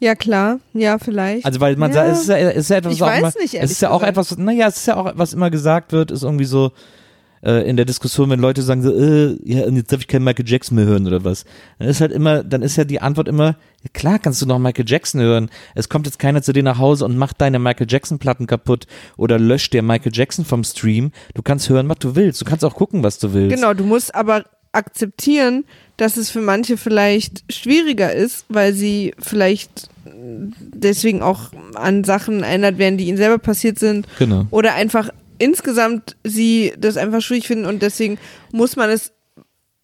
Ja, klar. Ja, vielleicht. Also weil man Ja. sagt, es ist ja, es ist ja etwas, Ich was weiß immer, nicht, es ist ja auch gesagt. etwas, naja, es ist ja auch, was immer gesagt wird, ist irgendwie so, äh, in der Diskussion, wenn Leute sagen so, äh, ja, jetzt darf ich keinen Michael Jackson mehr hören oder was. Dann ist halt immer, dann ist ja die Antwort immer, klar kannst du noch Michael Jackson hören. Es kommt jetzt keiner zu dir nach Hause und macht deine Michael Jackson Platten kaputt oder löscht dir Michael Jackson vom Stream. Du kannst hören, was du willst. Du kannst auch gucken, was du willst. Genau, du musst aber akzeptieren, dass es für manche vielleicht schwieriger ist, weil sie vielleicht deswegen auch an Sachen erinnert werden, die ihnen selber passiert sind Genau. oder einfach insgesamt sie das einfach schwierig finden und deswegen muss man es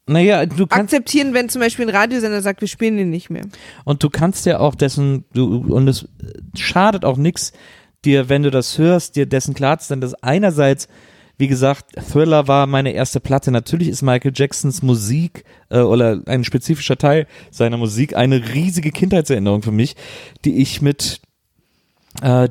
Naja, du kannst, akzeptieren, wenn zum Beispiel ein Radiosender sagt, wir spielen den nicht mehr. Und du kannst ja auch dessen, du, und es schadet auch nix, dir, wenn du das hörst, dir dessen klar zu sein, dass einerseits, wie gesagt, Thriller war meine erste Platte. Natürlich ist Michael Jacksons Musik äh, oder ein spezifischer Teil seiner Musik eine riesige Kindheitserinnerung für mich, die ich mit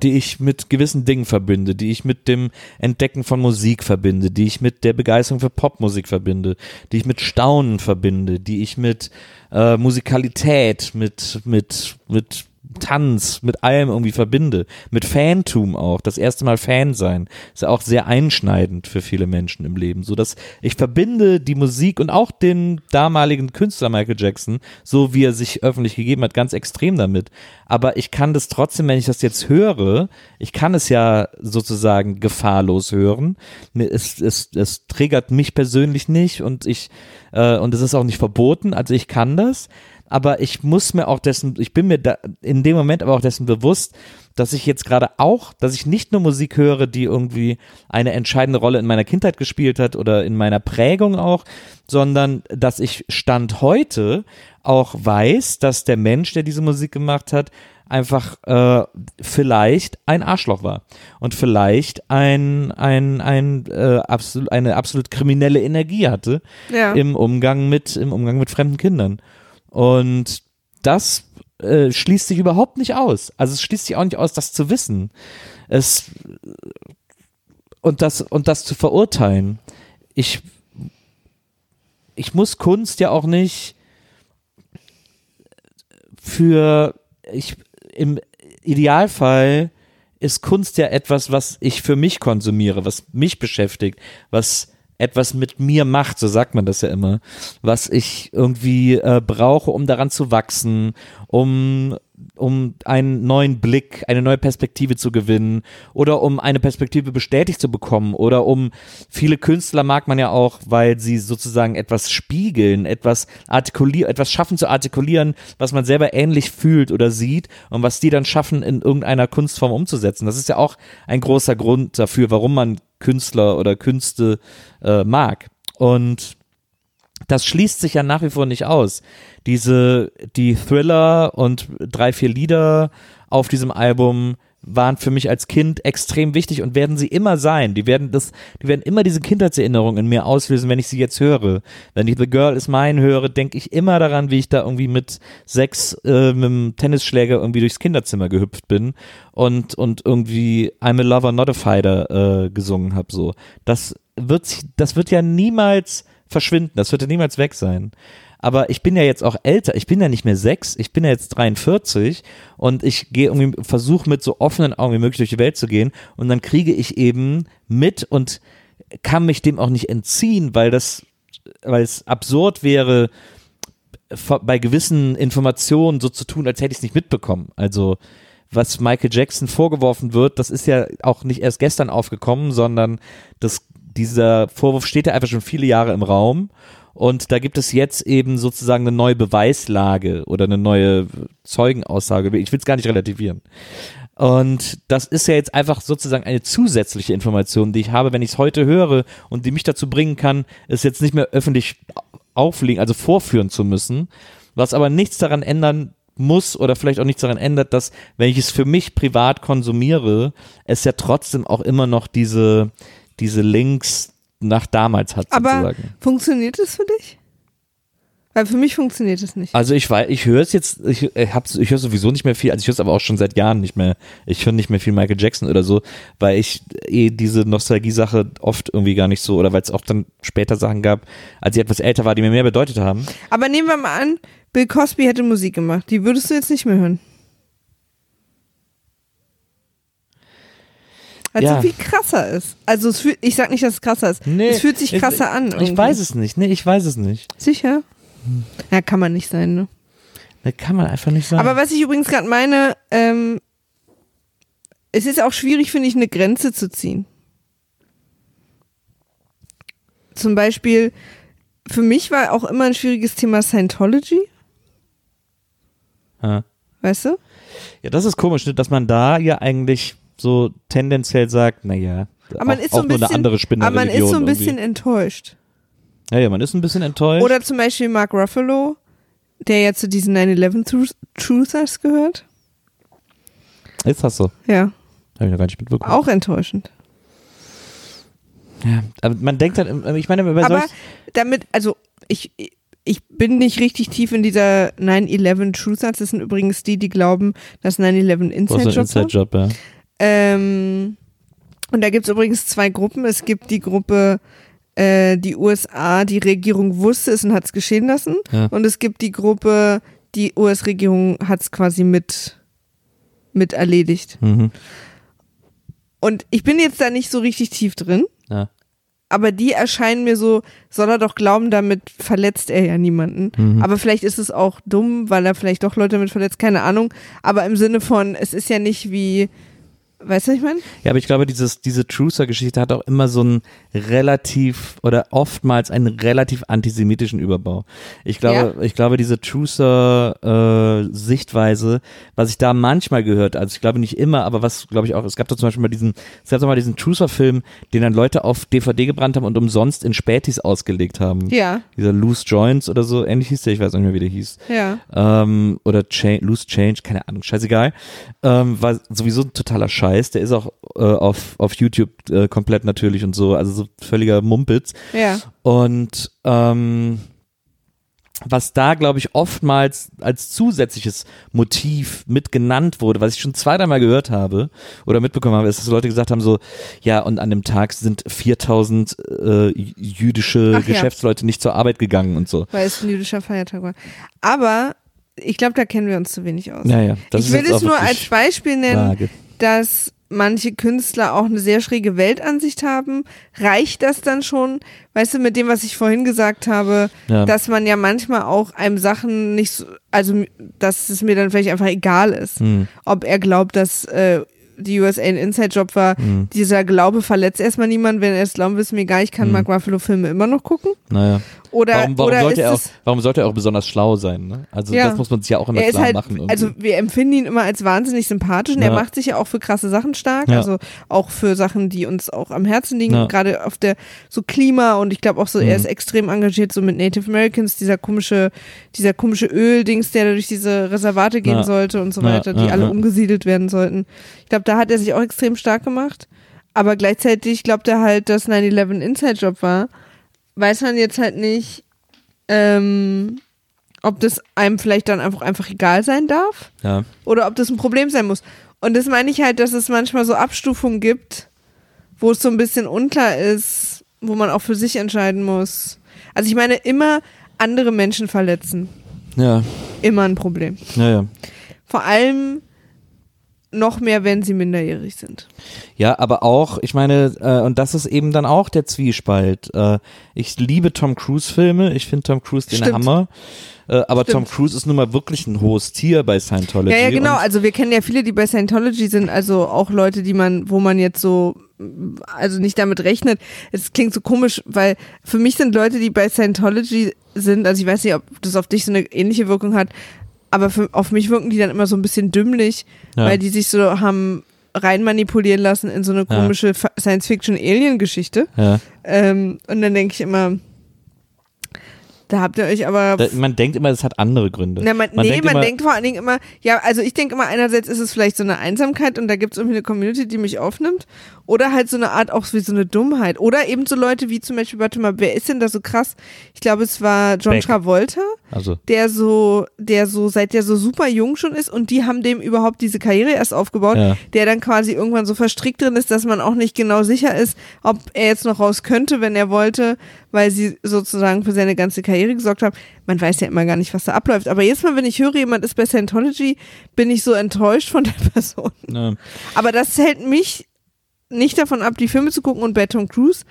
die ich mit gewissen Dingen verbinde, die ich mit dem Entdecken von Musik verbinde, die ich mit der Begeisterung für Popmusik verbinde, die ich mit Staunen verbinde, die ich mit äh, Musikalität, mit, mit, mit Tanz, mit allem irgendwie verbinde. Mit Fantum auch. Das erste Mal Fan sein. Ist ja auch sehr einschneidend für viele Menschen im Leben. So dass ich verbinde die Musik und auch den damaligen Künstler Michael Jackson, so wie er sich öffentlich gegeben hat, ganz extrem damit. Aber ich kann das trotzdem, wenn ich das jetzt höre, ich kann es ja sozusagen gefahrlos hören. Es, es, es triggert mich persönlich nicht und ich, äh, und es ist auch nicht verboten. Also ich kann das aber ich muss mir auch dessen, ich bin mir da in dem Moment aber auch dessen bewusst, dass ich jetzt gerade auch, dass ich nicht nur Musik höre, die irgendwie eine entscheidende Rolle in meiner Kindheit gespielt hat oder in meiner Prägung auch, sondern dass ich Stand heute auch weiß, dass der Mensch, der diese Musik gemacht hat, einfach äh, vielleicht ein Arschloch war und vielleicht ein, ein, ein, äh, absolut, eine absolut kriminelle Energie hatte Ja. im Umgang mit im Umgang mit fremden Kindern. Und das äh, schließt sich überhaupt nicht aus. Also es schließt sich auch nicht aus, das zu wissen. Es und das und das zu verurteilen. Ich ich muss Kunst ja auch nicht für ich im Idealfall ist Kunst ja etwas, was ich für mich konsumiere, was mich beschäftigt, was etwas mit mir macht, so sagt man das ja immer, was ich irgendwie äh, brauche, um daran zu wachsen, um um einen neuen Blick, eine neue Perspektive zu gewinnen oder um eine Perspektive bestätigt zu bekommen oder um viele Künstler mag man ja auch, weil sie sozusagen etwas spiegeln, etwas artikulieren, etwas schaffen zu artikulieren, was man selber ähnlich fühlt oder sieht und was die dann schaffen in irgendeiner Kunstform umzusetzen. Das ist ja auch ein großer Grund dafür, warum man Künstler oder Künste äh, mag. Und das schließt sich ja nach wie vor nicht aus. Diese, die Thriller und drei, vier Lieder auf diesem Album waren für mich als Kind extrem wichtig und werden sie immer sein. Die werden das, die werden immer diese Kindheitserinnerung in mir auslösen, wenn ich sie jetzt höre. Wenn ich The Girl is Mine höre, denke ich immer daran, wie ich da irgendwie mit sechs äh, mit dem Tennisschläger irgendwie durchs Kinderzimmer gehüpft bin und und irgendwie I'm a Lover, not a Fighter äh, gesungen habe. So, das wird, sich- das wird ja niemals verschwinden. Das wird ja niemals weg sein. Aber ich bin ja jetzt auch älter. Ich bin ja nicht mehr sechs. Ich bin ja jetzt 43 und ich gehe irgendwie, versuche mit so offenen Augen wie möglich durch die Welt zu gehen und dann kriege ich eben mit und kann mich dem auch nicht entziehen, weil das, weil es absurd wäre, bei gewissen Informationen so zu tun, als hätte ich es nicht mitbekommen. Also was Michael Jackson vorgeworfen wird, das ist ja auch nicht erst gestern aufgekommen, sondern das, dieser Vorwurf steht ja einfach schon viele Jahre im Raum. Und da gibt es jetzt eben sozusagen eine neue Beweislage oder eine neue Zeugenaussage. Ich will es gar nicht relativieren. Und das ist ja jetzt einfach sozusagen eine zusätzliche Information, die ich habe, wenn ich es heute höre und die mich dazu bringen kann, es jetzt nicht mehr öffentlich auflegen, also vorführen zu müssen, was aber nichts daran ändern muss oder vielleicht auch nichts daran ändert, dass wenn ich es für mich privat konsumiere, es ja trotzdem auch immer noch diese, diese Links nach damals hat Aber sozusagen. funktioniert es für dich? Weil für mich funktioniert es nicht. Also ich weiß, ich höre es jetzt, ich, ich, hab's- ich höre sowieso nicht mehr viel, also ich höre es aber auch schon seit Jahren nicht mehr. Ich höre nicht mehr viel Michael Jackson oder so, weil ich eh diese Nostalgie-Sache oft irgendwie gar nicht so, oder weil es auch dann später Sachen gab, als ich etwas älter war, die mir mehr bedeutet haben. Aber nehmen wir mal an, Bill Cosby hätte Musik gemacht. Die würdest du jetzt nicht mehr hören. Weil es Ja. so viel krasser ist. Also es fühlt, ich sag nicht, dass es krasser ist. es fühlt sich ich- krasser an. Ich irgendwie. weiß es nicht, nee, ich weiß es nicht. Sicher? Ja, kann man nicht sein, ne? Das kann man einfach nicht sagen. Aber was ich übrigens gerade meine, ähm, es ist auch schwierig, finde ich, eine Grenze zu ziehen. Zum Beispiel, für mich war auch immer ein schwieriges Thema Scientology, ja. weißt du? ja, das ist komisch, ne, dass man da ja eigentlich so tendenziell sagt, naja, Aber man auch, ist so ein nur eine bisschen, andere Spinner aber man ist so ein bisschen enttäuscht. Ja, ja, man ist ein bisschen enttäuscht. Oder zum Beispiel Mark Ruffalo, der ja zu diesen 9-11 Truth- Truthers gehört. Ist das so? Ja, Habe ich noch gar nicht mitbekommen. auch enttäuschend. Ja, aber man denkt dann, ich meine, bei Aber damit, also ich, ich bin nicht richtig tief in dieser 9-11 Truthers. Das sind übrigens die, die glauben, dass 9-11 Was Inside ein Job war. Inside-Job, ja. Ähm, und da gibt es übrigens zwei Gruppen. Es gibt die Gruppe, äh, die USA, die Regierung wusste es und hat es geschehen lassen. Ja. Und es gibt die Gruppe, die US-Regierung hat es quasi mit, mit erledigt. Mhm. Und ich bin jetzt da nicht so richtig tief drin. ja. Aber die erscheinen mir so, soll er doch glauben, damit verletzt er ja niemanden. Mhm. Aber vielleicht ist es auch dumm, weil er vielleicht doch Leute damit verletzt, keine Ahnung. Aber im Sinne von, es ist ja nicht wie, weißt du, was ich meine? Ja, aber ich glaube, dieses, diese Truther-Geschichte hat auch immer so einen relativ oder oftmals einen relativ antisemitischen Überbau. Ich glaube, ich glaube, diese Truther-Sichtweise, was ich da manchmal gehört, also ich glaube nicht immer, aber was glaube ich auch, es gab da zum Beispiel mal diesen, es gab doch mal diesen Truther-Film, den dann Leute auf DVD gebrannt haben und umsonst in Spätis ausgelegt haben. Ja, Dieser Loose Joints oder so, ähnlich hieß der, ich weiß nicht mehr, wie der hieß ja. ähm, oder Cha Loose Change, keine Ahnung, scheißegal, ähm, war sowieso ein totaler Scheiß. Der ist auch äh, auf, auf YouTube äh, komplett natürlich und so, also so völliger Mumpitz. Ja. Und ähm, was da, glaube ich, oftmals als zusätzliches Motiv mit genannt wurde, was ich schon zwei, dreimal gehört habe oder mitbekommen habe, ist, dass Leute gesagt haben, so, ja, und an dem Tag sind 4000 äh, jüdische Ach ja. Geschäftsleute nicht zur Arbeit gegangen und so. Weil es ein jüdischer Feiertag war. Aber ich glaube, da kennen wir uns zu wenig aus. Naja, ich will es nur als Beispiel nennen, vage. Dass manche Künstler auch eine sehr schräge Weltansicht haben. Reicht das dann schon? Weißt du, mit dem, was ich vorhin gesagt habe, Ja. dass man ja manchmal auch einem Sachen nicht so, also dass es mir dann vielleicht einfach egal ist, Hm. ob er glaubt, dass äh, die USA ein Inside-Job war. Hm. Dieser Glaube verletzt erstmal niemanden. Wenn er es glauben will, ist mir egal. Ich kann Hm. Mark Ruffalo-Filme immer noch gucken. Naja. Oder, Warum, warum, oder sollte er auch, warum sollte er auch besonders schlau sein? Ne? Also Ja. das muss man sich ja auch immer er ist klar halt, machen. irgendwie. also wir empfinden ihn immer als wahnsinnig sympathisch und er Ja. macht sich ja auch für krasse Sachen stark, Ja. also auch für Sachen, die uns auch am Herzen liegen, gerade auf der so Klima und ich glaube auch so, er Mhm. ist extrem engagiert so mit Native Americans, dieser komische, dieser komische Öldings, der durch diese Reservate gehen sollte und so weiter, die alle umgesiedelt werden sollten. Ich glaube, da hat er sich auch extrem stark gemacht, aber gleichzeitig glaubt er halt, dass 9-11 Inside-Job war, weiß man jetzt halt nicht, ähm, ob das einem vielleicht dann einfach, einfach egal sein darf ja. oder ob das ein Problem sein muss. Und das meine ich halt, dass es manchmal so Abstufungen gibt, wo es so ein bisschen unklar ist, wo man auch für sich entscheiden muss. Also ich meine, immer andere Menschen verletzen. Ja, Immer ein Problem. ja, ja. Vor allem noch mehr, wenn sie minderjährig sind. Ja, aber auch, ich meine, äh, und das ist eben dann auch der Zwiespalt. Äh, ich liebe Tom Cruise-Filme, ich finde Tom Cruise den Stimmt. Hammer. Äh, aber Stimmt. Tom Cruise ist nun mal wirklich ein hohes Tier bei Scientology. Ja, ja, genau. Also wir kennen ja viele, die bei Scientology sind, also auch Leute, die man, wo man jetzt so, also nicht damit rechnet. Es klingt so komisch, weil für mich sind Leute, die bei Scientology sind, also ich weiß nicht, ob das auf dich so eine ähnliche Wirkung hat, aber für, auf mich wirken die dann immer so ein bisschen dümmlich, Ja. weil die sich so haben rein manipulieren lassen in so eine Ja. komische Fa- Science-Fiction-Alien-Geschichte. ja. Ähm, und dann denke ich immer, da habt ihr euch aber Da, man denkt immer, es hat andere Gründe. na, man, man nee, denkt man immer, denkt vor allen Dingen immer, ja, also ich denke immer, einerseits ist es vielleicht so eine Einsamkeit und da gibt es irgendwie eine Community, die mich aufnimmt. Oder halt so eine Art auch wie so eine Dummheit. Oder eben so Leute wie zum Beispiel, warte mal, wer ist denn da so krass? Ich glaube, es war John Beck. Travolta, Also, der so, der so, seit der so super jung schon ist und die haben dem überhaupt diese Karriere erst aufgebaut, Ja. der dann quasi irgendwann so verstrickt drin ist, dass man auch nicht genau sicher ist, ob er jetzt noch raus könnte, wenn er wollte, weil sie sozusagen für seine ganze Karriere gesorgt haben. Man weiß ja immer gar nicht, was da abläuft. Aber jetzt mal, wenn ich höre, jemand ist bei Scientology, bin ich so enttäuscht von der (laughs) Person. ne, Aber das hält mich nicht davon ab, die Filme zu gucken und bei Tom Cruise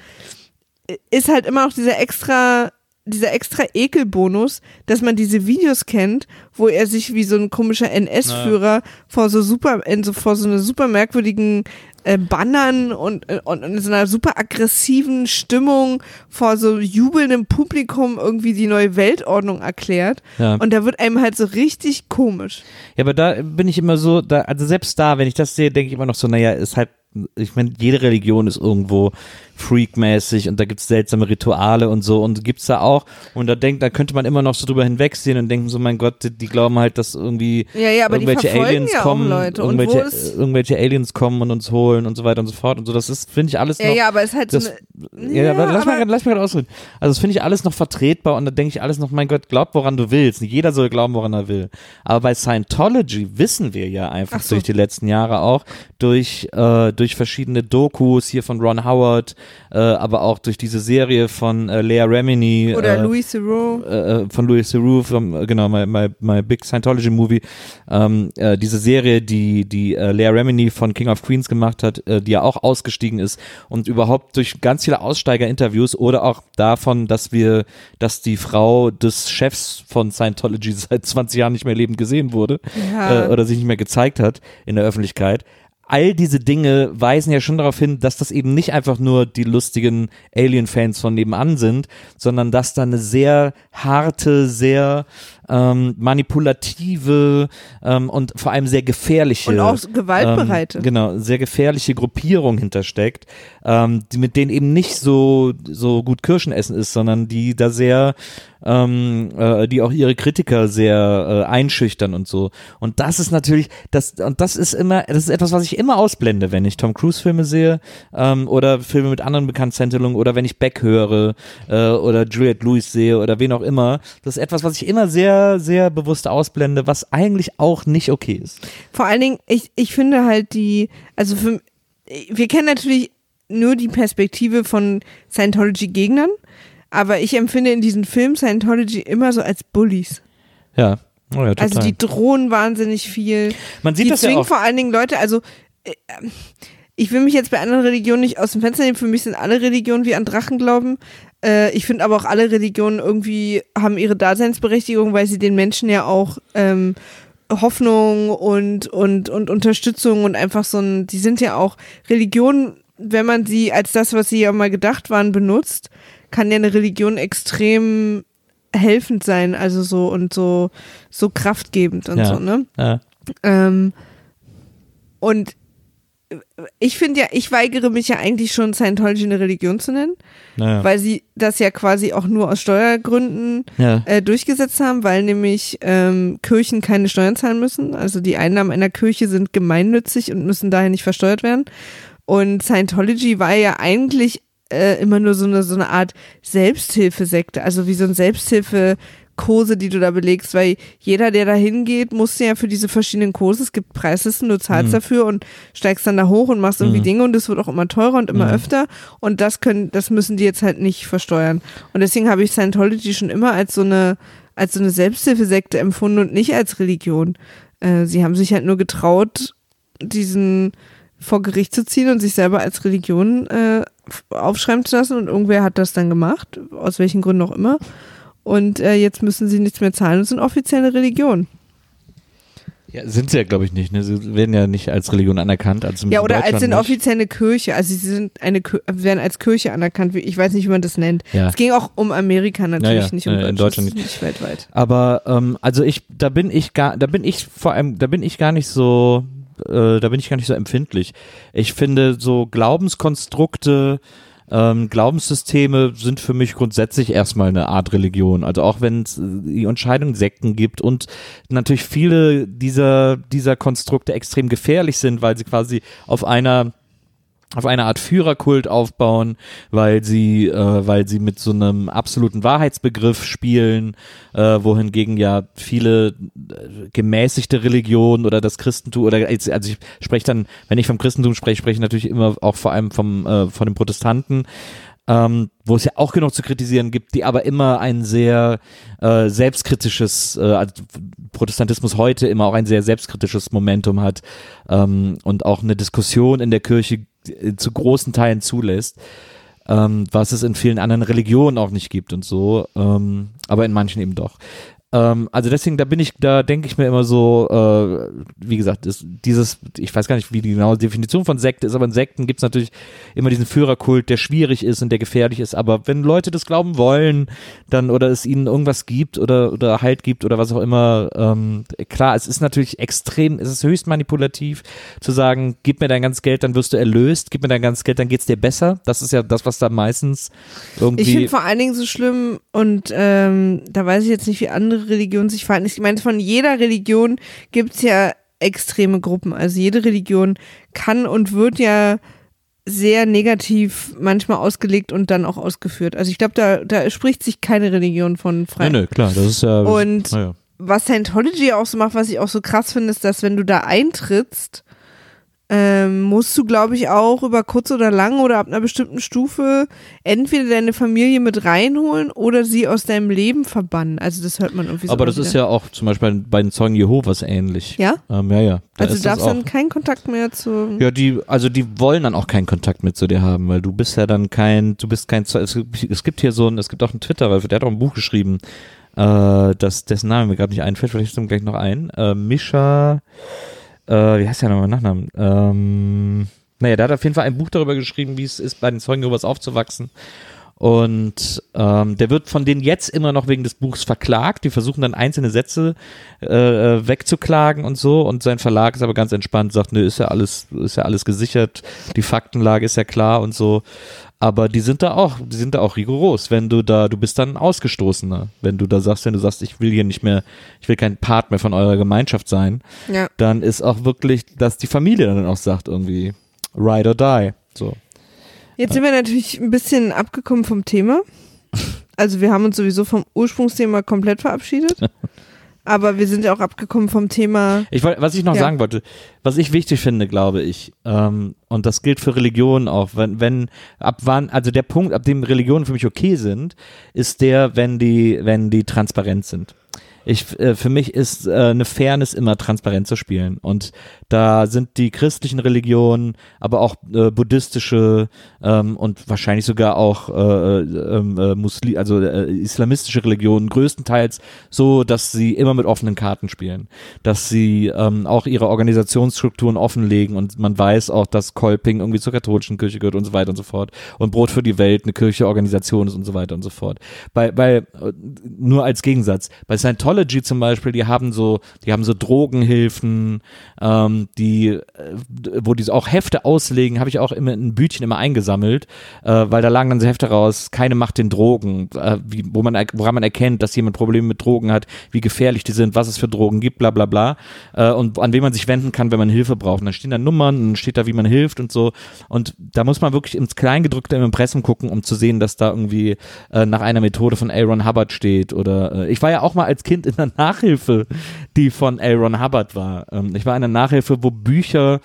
ist halt immer noch dieser extra, dieser extra Ekelbonus, dass man diese Videos kennt, wo er sich wie so ein komischer NS-Führer vor so super, in so, vor so einer super merkwürdigen äh, Bannern und, äh, und in so einer super aggressiven Stimmung vor so jubelndem Publikum irgendwie die neue Weltordnung erklärt. ja. Und da wird einem halt so richtig komisch. ja, aber da bin ich immer so, da, also selbst da, wenn ich das sehe, denke ich immer noch so, naja, ist halt ich meine, jede Religion ist irgendwo freakmäßig und da gibt's seltsame Rituale und so und gibt's da auch und da denkt, da könnte man immer noch so drüber hinwegsehen und denken so, mein Gott, die, die glauben halt, dass irgendwie Ja, ja, irgendwelche Aliens ja kommen, irgendwelche, irgendwelche Aliens kommen und uns holen und so weiter und so fort und so. Das ist, finde ich, alles Ja, noch. ja, aber es ist halt so das, eine. ja, aber lass, mal, aber- grad- lass mal gerade ausreden. Also das finde ich alles noch vertretbar und da denke ich alles noch, mein Gott, glaub, woran du willst. Nicht jeder soll glauben, woran er will. Aber bei Scientology wissen wir ja einfach Ach so. durch die letzten Jahre auch, durch, äh, durch verschiedene Dokus hier von Ron Howard, äh, aber auch durch diese Serie von äh, Lea Remini. Oder äh, Louis Theroux. äh, von Louis Theroux, vom, äh, genau, my, my, my Big Scientology Movie, ähm, äh, diese Serie, die, die äh, Lea Remini von King of Queens gemacht hat, äh, die ja auch ausgestiegen ist und überhaupt durch ganz viele Aussteiger-Interviews oder auch davon, dass wir, dass die Frau des Chefs von Scientology (laughs) seit 20 Jahren nicht mehr lebend gesehen wurde Ja. äh, oder sich nicht mehr gezeigt hat in der Öffentlichkeit. All diese Dinge weisen ja schon darauf hin, dass das eben nicht einfach nur die lustigen Alien-Fans von nebenan sind, sondern dass da eine sehr harte, sehr ähm, manipulative ähm, und vor allem sehr gefährliche Und auch gewaltbereite. ähm, genau, sehr gefährliche Gruppierung hintersteckt, ähm, die, mit denen eben nicht so, so gut Kirschen essen ist, sondern die da sehr, ähm, äh, die auch ihre Kritiker sehr äh, einschüchtern und so. Und das ist natürlich, das, und das ist immer, das ist etwas, was ich immer ausblende, wenn ich Tom Cruise Filme sehe, ähm, oder Filme mit anderen bekannten Sendungen oder wenn ich Beck höre, äh, oder Juliette Lewis sehe oder wen auch immer. Das ist etwas, was ich immer sehr, sehr bewusst ausblende, was eigentlich auch nicht okay ist. Vor allen Dingen, ich, ich finde halt die, also für, wir kennen natürlich nur die Perspektive von Scientology-Gegnern, aber ich empfinde in diesen Filmen Scientology immer so als Bullies. Ja. Oh ja, total. Also die drohen wahnsinnig viel. Man sieht die das ja auch. vor allen Dingen Leute, also äh, ich will mich jetzt bei anderen Religionen nicht aus dem Fenster nehmen. Für mich sind alle Religionen wie an Drachen glauben. Äh, ich finde aber auch alle Religionen irgendwie haben ihre Daseinsberechtigung, weil sie den Menschen ja auch ähm, Hoffnung und, und, und Unterstützung und einfach so ein, die sind ja auch Religionen, wenn man sie als das, was sie ja mal gedacht waren, benutzt, kann ja eine Religion extrem helfend sein, also so und so, so kraftgebend und Ja. so, ne? Ja. Ähm, und ich finde ja, ich weigere mich ja eigentlich schon, Scientology eine Religion zu nennen, Naja. weil sie das ja quasi auch nur aus Steuergründen ja. äh, durchgesetzt haben, weil nämlich ähm, Kirchen keine Steuern zahlen müssen. Also die Einnahmen einer Kirche sind gemeinnützig und müssen daher nicht versteuert werden. Und Scientology war ja eigentlich äh, immer nur so eine, so eine Art Selbsthilfesekte, also wie so ein Selbsthilfekurse, die du da belegst, weil jeder, der da hingeht, musste ja für diese verschiedenen Kurse, es gibt Preislisten, du zahlst Mhm. dafür und steigst dann da hoch und machst irgendwie Mhm. Dinge und es wird auch immer teurer und immer Mhm. öfter und das können, das müssen die jetzt halt nicht versteuern. Und deswegen habe ich Scientology schon immer als so eine, als so eine Selbsthilfesekte empfunden und nicht als Religion. Äh, sie haben sich halt nur getraut, diesen vor Gericht zu ziehen und sich selber als Religion äh, aufschreiben zu lassen und irgendwer hat das dann gemacht, aus welchen Gründen auch immer. Und äh, jetzt müssen sie nichts mehr zahlen und sind offizielle Religion. ja, sind sie ja, glaube ich, nicht. Ne? Sie werden ja nicht als Religion anerkannt. Also Ja, oder als Deutschland sind nicht. offizielle Kirche, also sie sind eine werden als Kirche anerkannt, ich weiß nicht, wie man das nennt. Ja. Es ging auch um Amerika natürlich, Ja, ja, nicht um ja, in Deutschland, ist nicht weltweit. Aber ähm, also ich, da bin ich gar, da bin ich vor allem, da bin ich gar nicht so, äh, da bin ich gar nicht so empfindlich. Ich finde so Glaubenskonstrukte, ähm, Glaubenssysteme sind für mich grundsätzlich erstmal eine Art Religion. Also auch wenn es äh, die Entscheidung Sekten gibt und natürlich viele dieser dieser Konstrukte extrem gefährlich sind, weil sie quasi auf einer auf eine Art Führerkult aufbauen, weil sie, äh, weil sie mit so einem absoluten Wahrheitsbegriff spielen, äh, wohingegen ja viele äh, gemäßigte Religionen oder das Christentum oder also ich spreche dann, wenn ich vom Christentum spreche, spreche ich natürlich immer auch vor allem vom äh, von den Protestanten, ähm, wo es ja auch genug zu kritisieren gibt, die aber immer ein sehr äh, selbstkritisches, äh, also Protestantismus heute immer auch ein sehr selbstkritisches Momentum hat ähm, und auch eine Diskussion in der Kirche zu großen Teilen zulässt, ähm, was es in vielen anderen Religionen auch nicht gibt und so, ähm, aber in manchen eben doch. Ähm, also deswegen, da bin ich, da denke ich mir immer so, äh, wie gesagt, ist dieses, ich weiß gar nicht, wie die genaue Definition von Sekte ist, aber in Sekten gibt es natürlich immer diesen Führerkult, der schwierig ist und der gefährlich ist. Aber wenn Leute das glauben wollen, dann oder es ihnen irgendwas gibt oder, oder Halt gibt oder was auch immer, ähm, klar, es ist natürlich extrem, es ist höchst manipulativ zu sagen, gib mir dein ganzes Geld, dann wirst du erlöst, gib mir dein ganzes Geld, dann geht's dir besser. Das ist ja das, was da meistens irgendwie. Ich finde vor allen Dingen so schlimm und ähm, da weiß ich jetzt nicht, wie andere Religionen sich verhalten. Ich meine, von jeder Religion gibt's ja extreme Gruppen. Also jede Religion kann und wird ja sehr negativ manchmal ausgelegt und dann auch ausgeführt. Also ich glaube, da, da spricht sich keine Religion von frei. Nee, nee, klar, das ist ja. Und naja. was Scientology auch so macht, was ich auch so krass finde, ist, dass wenn du da eintrittst, ähm, musst du, glaube ich, auch über kurz oder lang oder ab einer bestimmten Stufe entweder deine Familie mit reinholen oder sie aus deinem Leben verbannen. Also das hört man irgendwie so. Aber das immer ist wieder. ja auch zum Beispiel bei, den Zeugen Jehovas ähnlich. Ja? Ähm, ja, ja. Da Also du darfst dann keinen Kontakt mehr zu. Ja, die, also die wollen dann auch keinen Kontakt mit zu dir haben, weil du bist ja dann kein, du bist kein, Ze- es gibt, hier so ein, es gibt auch einen Twitterer, der hat auch ein Buch geschrieben, äh, das, dessen Name mir gerade nicht einfällt, vielleicht ist ihm gleich noch ein, äh, Mischa, äh, wie heißt der nochmal Nachnamen? Ähm, naja, der hat auf jeden Fall ein Buch darüber geschrieben, wie es ist, bei den Zeugen Jehovas aufzuwachsen. Und ähm, der wird von denen jetzt immer noch wegen des Buchs verklagt. Die versuchen dann einzelne Sätze äh, äh, wegzuklagen und so. Und sein Verlag ist aber ganz entspannt, sagt, nö, ist ja alles, ist ja alles gesichert, die Faktenlage ist ja klar und so. Aber die sind da auch, die sind da auch rigoros. Wenn du da, du bist dann ein Ausgestoßener. Wenn du da sagst, wenn du sagst, ich will hier nicht mehr, ich will kein Part mehr von eurer Gemeinschaft sein, Ja. dann ist auch wirklich, dass die Familie dann auch sagt irgendwie, ride or die. So. Jetzt sind wir natürlich ein bisschen abgekommen vom Thema. Also wir haben uns sowieso vom Ursprungsthema komplett verabschiedet. (laughs) Aber wir sind ja auch abgekommen vom Thema. Ich was ich noch Ja. sagen wollte, was ich wichtig finde, glaube ich, ähm, und das gilt für Religionen auch, wenn, wenn, ab wann, also der Punkt, ab dem Religionen für mich okay sind, ist der, wenn die, wenn die transparent sind. Ich, äh, für mich ist äh, eine Fairness immer transparent zu spielen. Und da sind die christlichen Religionen, aber auch äh, buddhistische ähm, und wahrscheinlich sogar auch äh, ähm, äh, Muslim, also äh, islamistische Religionen größtenteils so, dass sie immer mit offenen Karten spielen. Dass sie ähm, auch ihre Organisationsstrukturen offenlegen und man weiß auch, dass Kolping irgendwie zur katholischen Kirche gehört und so weiter und so fort. Und Brot für die Welt eine kirchliche Organisation ist und so weiter und so fort. Bei, bei äh, nur als Gegensatz, bei Scientology zum Beispiel, die haben so, die haben so Drogenhilfen, ähm, die, äh, wo die auch Hefte auslegen, habe ich auch immer in ein Bütchen immer eingesammelt, äh, weil da lagen dann so Hefte raus, keine Macht den Drogen, äh, wie, wo man, woran man erkennt, dass jemand Probleme mit Drogen hat, wie gefährlich die sind, was es für Drogen gibt, bla bla bla, äh, und an wen man sich wenden kann, wenn man Hilfe braucht. Und dann stehen da Nummern, und steht da, wie man hilft und so. Und da muss man wirklich ins Kleingedrückte im Impressum gucken, um zu sehen, dass da irgendwie äh, nach einer Methode von Aaron Hubbard steht. Oder äh, ich war ja auch mal als Kind in einer Nachhilfe, die von Aaron Hubbard war. Ähm, ich war in einer Nachhilfe, wo Bücher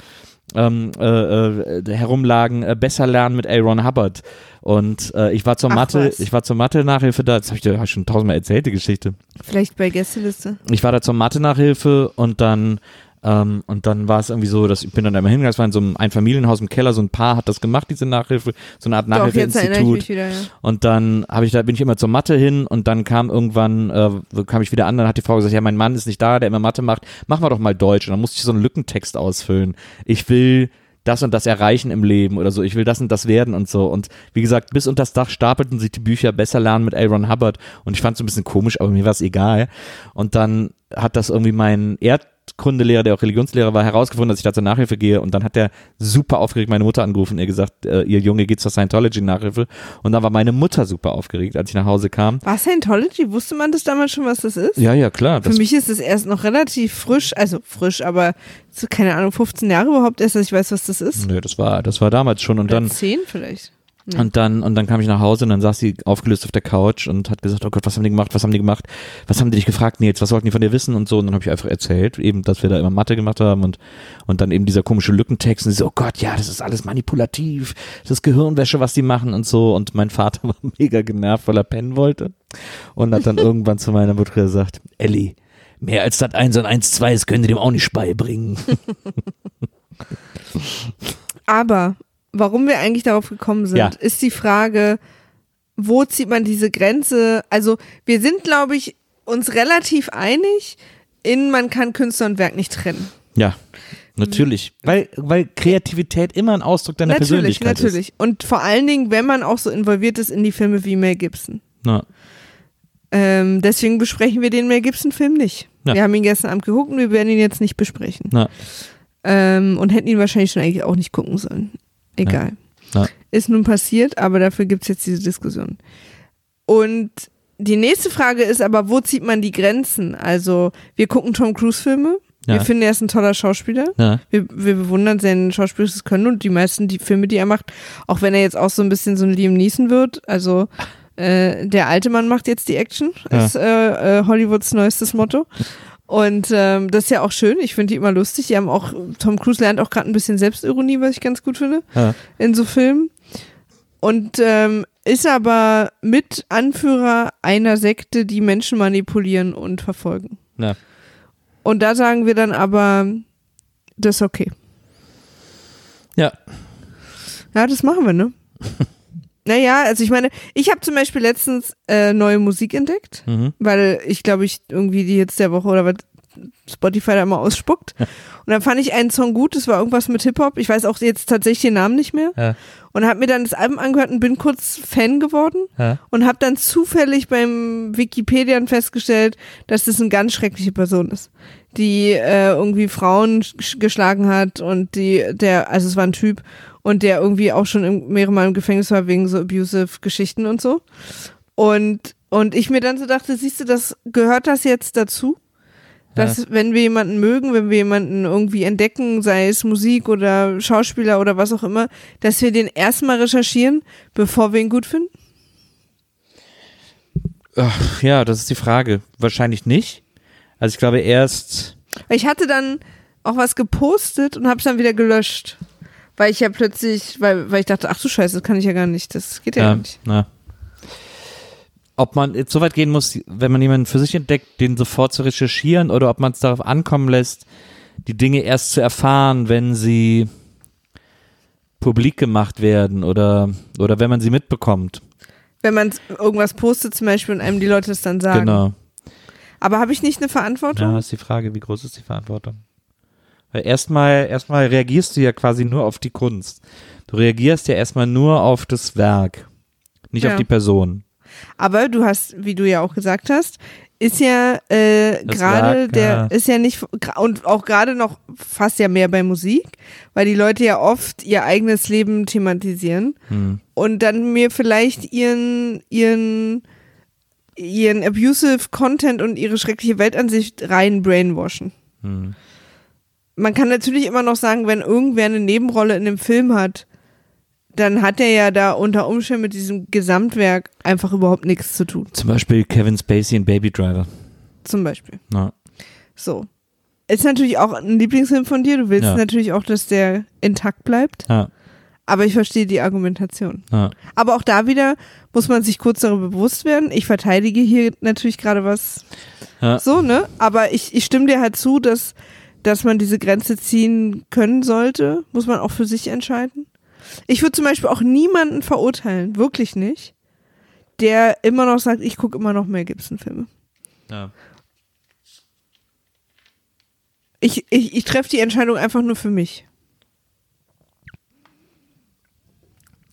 ähm, äh, äh, herumlagen, äh, besser lernen mit Aaron Hubbard. Und äh, ich war zur Ach, Mathe, was. ich war zur Mathe-Nachhilfe da, das habe ich dir hab ich schon tausendmal erzählt, die Geschichte Vielleicht bei Gästeliste. ich war da zur Mathe-Nachhilfe und dann ähm, und dann war es irgendwie so, dass ich bin dann einmal hingegangen, es war in so einem Einfamilienhaus im Keller, so ein Paar hat das gemacht, diese Nachhilfe, so eine Art Nachhilfeinstitut. ja. Und dann habe ich da bin ich immer zur Mathe hin und dann kam irgendwann äh, kam ich wieder an, dann hat die Frau gesagt, ja, mein Mann ist nicht da, der immer Mathe macht, machen wir doch mal Deutsch. Und dann musste ich so einen Lückentext ausfüllen. Ich will das und das erreichen im Leben oder so. Ich will das und das werden und so. Und wie gesagt, bis unter das Dach stapelten sich die Bücher Besser lernen mit Aaron Hubbard. Und ich fand es ein bisschen komisch, aber mir war es egal. Und dann hat das irgendwie mein Erdkundelehrer, der auch Religionslehrer war, herausgefunden, dass ich da zur Nachhilfe gehe. Und dann hat der super aufgeregt meine Mutter angerufen und ihr gesagt, äh, ihr Junge geht zur Scientology-Nachhilfe. Und dann war meine Mutter super aufgeregt, als ich nach Hause kam. War Scientology? Wusste man das damals schon, was das ist? Ja, ja, klar. Für mich ist es erst noch relativ frisch, also frisch, aber so, keine Ahnung, 15 Jahre überhaupt erst, dass ich weiß, was das ist. nö, das war, das war damals schon. Und Oder dann, 10 vielleicht. Und dann, und dann kam ich nach Hause und dann saß sie aufgelöst auf der Couch und hat gesagt, oh Gott, was haben die gemacht, was haben die gemacht, was haben die dich gefragt, Nils, was wollten die von dir wissen und so. Und dann habe ich einfach erzählt, eben, dass wir da immer Mathe gemacht haben und, und dann eben dieser komische Lückentext und sie so, oh Gott, ja, das ist alles manipulativ, das ist Gehirnwäsche, was die machen und so. Und mein Vater (laughs) war mega genervt, weil er pennen wollte und hat dann (laughs) irgendwann zu meiner Mutter gesagt, Elli, mehr als das 1 und 1, 2 ist, können die dem auch nicht beibringen. (laughs) Aber warum wir eigentlich darauf gekommen sind, Ja. ist die Frage, wo zieht man diese Grenze? Also wir sind, glaube ich, uns relativ einig in, man kann Künstler und Werk nicht trennen. Ja, natürlich. Weil, weil Kreativität immer ein Ausdruck deiner natürlich, Persönlichkeit natürlich. Und vor allen Dingen, wenn man auch so involviert ist in die Filme wie Mel Gibson. ist. Na, Ähm, deswegen besprechen wir den Mel Gibson-Film nicht. Ja. Wir haben ihn gestern Abend geguckt und wir werden ihn jetzt nicht besprechen. na, Ähm, und hätten ihn wahrscheinlich schon eigentlich auch nicht gucken sollen. Egal. Ja. Ist nun passiert, aber dafür gibt es jetzt diese Diskussion. Und die nächste Frage ist aber, wo zieht man die Grenzen? Also, wir gucken Tom Cruise-Filme. Ja. Wir finden, er ist ein toller Schauspieler. na, Wir, wir bewundern sein schauspielerisches Können und die meisten die Filme, die er macht, auch wenn er jetzt auch so ein bisschen so ein Liam Neeson wird. Also, äh, der alte Mann macht jetzt die Action, Ja. ist äh, äh, Hollywoods neuestes Motto. Und ähm, das ist ja auch schön. Ich finde die immer lustig. Die haben auch, Tom Cruise lernt auch gerade ein bisschen Selbstironie, was ich ganz gut finde, Ja. in so Filmen. Und ähm, ist aber mit Anführer einer Sekte, die Menschen manipulieren und verfolgen. na. Und da sagen wir dann aber, das ist okay. Ja, Ja, das machen wir, ne? (laughs) naja, also ich meine, ich habe zum Beispiel letztens äh, neue Musik entdeckt, mhm. weil ich glaube, ich irgendwie die jetzt der Woche oder was Spotify da immer ausspuckt. Und dann fand ich einen Song gut, das war irgendwas mit Hip-Hop. Ich weiß auch jetzt tatsächlich den Namen nicht mehr. Ja. Und habe mir dann das Album angehört und bin kurz Fan geworden. Ja. Und habe dann zufällig beim Wikipedian festgestellt, dass das eine ganz schreckliche Person ist, die äh, irgendwie Frauen sch- geschlagen hat und die, der, also es war ein Typ und der irgendwie auch schon im, mehrere Mal im Gefängnis war wegen so abusive Geschichten und so. Und, und ich mir dann so dachte, siehst du, das gehört das jetzt dazu? Dass, wenn wir jemanden mögen, wenn wir jemanden irgendwie entdecken, sei es Musik oder Schauspieler oder was auch immer, dass wir den erstmal recherchieren, bevor wir ihn gut finden? Ach, ja, das ist die Frage. Wahrscheinlich nicht. Also ich glaube erst, Ich hatte dann auch was gepostet und habe es dann wieder gelöscht. Weil ich ja plötzlich, weil, weil ich dachte, ach du Scheiße, das kann ich ja gar nicht. Das geht ja, ja, gar nicht. na. Ob man jetzt so weit gehen muss, wenn man jemanden für sich entdeckt, den sofort zu recherchieren oder ob man es darauf ankommen lässt, die Dinge erst zu erfahren, wenn sie publik gemacht werden oder, oder wenn man sie mitbekommt. Wenn man irgendwas postet zum Beispiel und einem die Leute das dann sagen. Genau. Aber habe ich nicht eine Verantwortung? Ja, ist die Frage, wie groß ist die Verantwortung? Weil erstmal, erstmal reagierst du ja quasi nur auf die Kunst. Du reagierst ja erstmal nur auf das Werk, nicht Ja. auf die Person. Aber du hast, wie du ja auch gesagt hast, ist ja äh, gerade der, ist ja nicht, und auch gerade noch fast ja mehr bei Musik, weil die Leute ja oft ihr eigenes Leben thematisieren Hm. und dann mir vielleicht ihren, ihren, ihren abusive Content und ihre schreckliche Weltansicht rein brainwashen. Hm. Man kann natürlich immer noch sagen, wenn irgendwer eine Nebenrolle in dem Film hat, dann hat er ja da unter Umständen mit diesem Gesamtwerk einfach überhaupt nichts zu tun. Zum Beispiel Kevin Spacey in Baby Driver. Zum Beispiel. Ja. So. Ist natürlich auch ein Lieblingsfilm von dir. Du willst Ja. natürlich auch, dass der intakt bleibt. Ja, Aber ich verstehe die Argumentation. ja. Aber auch da wieder muss man sich kurz darüber bewusst werden. Ich verteidige hier natürlich gerade was Ja. so, ne? Aber ich, ich stimme dir halt zu, dass, dass man diese Grenze ziehen können sollte. Muss man auch für sich entscheiden. Ich würde zum Beispiel auch niemanden verurteilen, wirklich nicht, der immer noch sagt, ich gucke immer noch mehr Gibson-Filme. ja. Ich, ich, ich treffe die Entscheidung einfach nur für mich.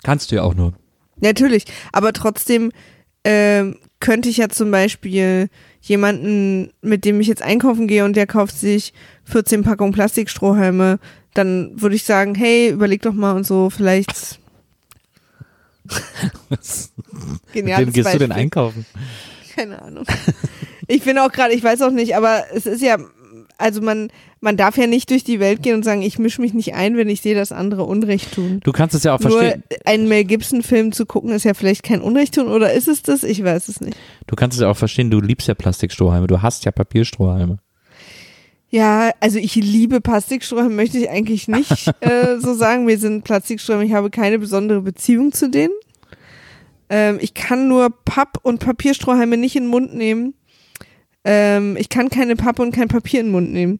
Kannst du ja auch nur. Natürlich, aber trotzdem ähm, könnte ich ja zum Beispiel jemanden, mit dem ich jetzt einkaufen gehe und der kauft sich 14 Packungen Plastikstrohhalme, dann würde ich sagen, hey, überleg doch mal und so, vielleicht. (laughs) Mit Geniales wem gehst du denn Beispiel. einkaufen? Keine Ahnung. Ich bin auch gerade, ich weiß auch nicht, aber es ist ja, also man, man darf ja nicht durch die Welt gehen und sagen, ich mische mich nicht ein, wenn ich sehe, dass andere Unrecht tun. Du kannst es ja auch Nur verstehen. einen Mel Gibson-Film zu gucken, ist ja vielleicht kein Unrecht tun, oder ist es das? Ich weiß es nicht. Du kannst es ja auch verstehen, du liebst ja Plastikstrohhalme, du hast ja Papierstrohhalme. Ja, also ich liebe Plastikstrohhalme, möchte ich eigentlich nicht (laughs) äh, so sagen. Mir sind Plastikstrohhalme, ich habe keine besondere Beziehung zu denen. Ähm, ich kann nur Papp- und Papierstrohhalme nicht in den Mund nehmen. Ähm, ich kann keine Pappe und kein Papier in den Mund nehmen.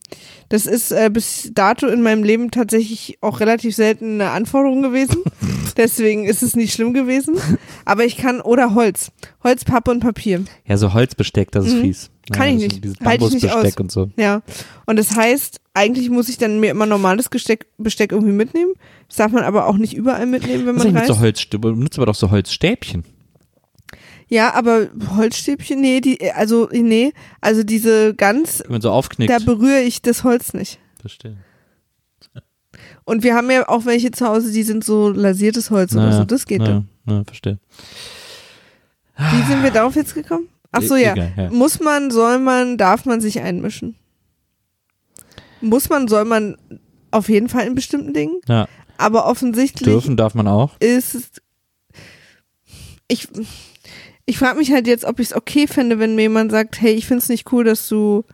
Das ist äh, bis dato in meinem Leben tatsächlich auch relativ selten eine Anforderung gewesen. (laughs) Deswegen ist es nicht schlimm gewesen. Aber ich kann, oder Holz. Holz, Pappe und Papier. Ja, so Holzbesteck, das ist Mhm. fies. Kann Ja, ich das- nicht. Dieses Halte ich nicht aus. und so. Ja. Und das heißt, eigentlich muss ich dann mir immer normales Gesteck, Besteck irgendwie mitnehmen. Das darf man aber auch nicht überall mitnehmen, wenn man ist eigentlich mit reist. so? Du benutzt aber doch so Holzstäbchen. Ja, aber Holzstäbchen, nee, die, also, nee, also diese ganz, Wenn man so aufknickt. da berühre ich das Holz nicht. Verstehe. Und wir haben ja auch welche zu Hause, die sind so lasiertes Holz oder Naja, so, das geht naja, dann. naja, verstehe. Wie sind wir darauf jetzt gekommen? Ach so, E- ja. egal, ja. Muss man, soll man, darf man sich einmischen? Muss man, soll man auf jeden Fall in bestimmten Dingen, Ja, aber offensichtlich dürfen darf man auch. ist ich ich frage mich halt jetzt, ob ich es okay finde, wenn mir jemand sagt, hey, ich finde es nicht cool, dass du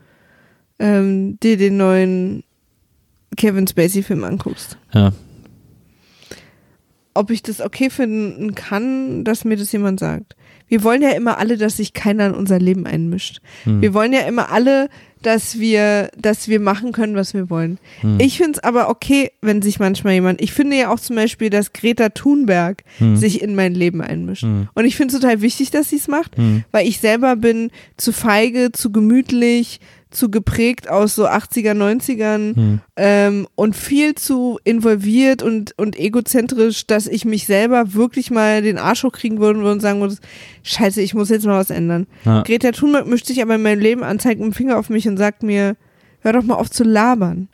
ähm, dir den neuen Kevin Spacey Film anguckst. Ja. Ob ich das okay finden kann, dass mir das jemand sagt. Wir wollen ja immer alle, dass sich keiner in unser Leben einmischt. Hm. Wir wollen ja immer alle, dass wir, dass wir machen können, was wir wollen. Hm. Ich finde es aber okay, wenn sich manchmal jemand, ich finde ja auch zum Beispiel, dass Greta Thunberg Hm. sich in mein Leben einmischt. Hm. Und ich finde es total wichtig, dass sie es macht, Hm. weil ich selber bin zu feige, zu gemütlich, zu geprägt aus so 80er, 90ern Hm. ähm, und viel zu involviert und, und egozentrisch, dass ich mich selber wirklich mal den Arsch hochkriegen würde und sagen würde, scheiße, ich muss jetzt mal was ändern. Ja. Greta Thunberg mischt sich aber in meinem Leben an, zeigt mit dem Finger auf mich und sagt mir, hör doch mal auf zu labern.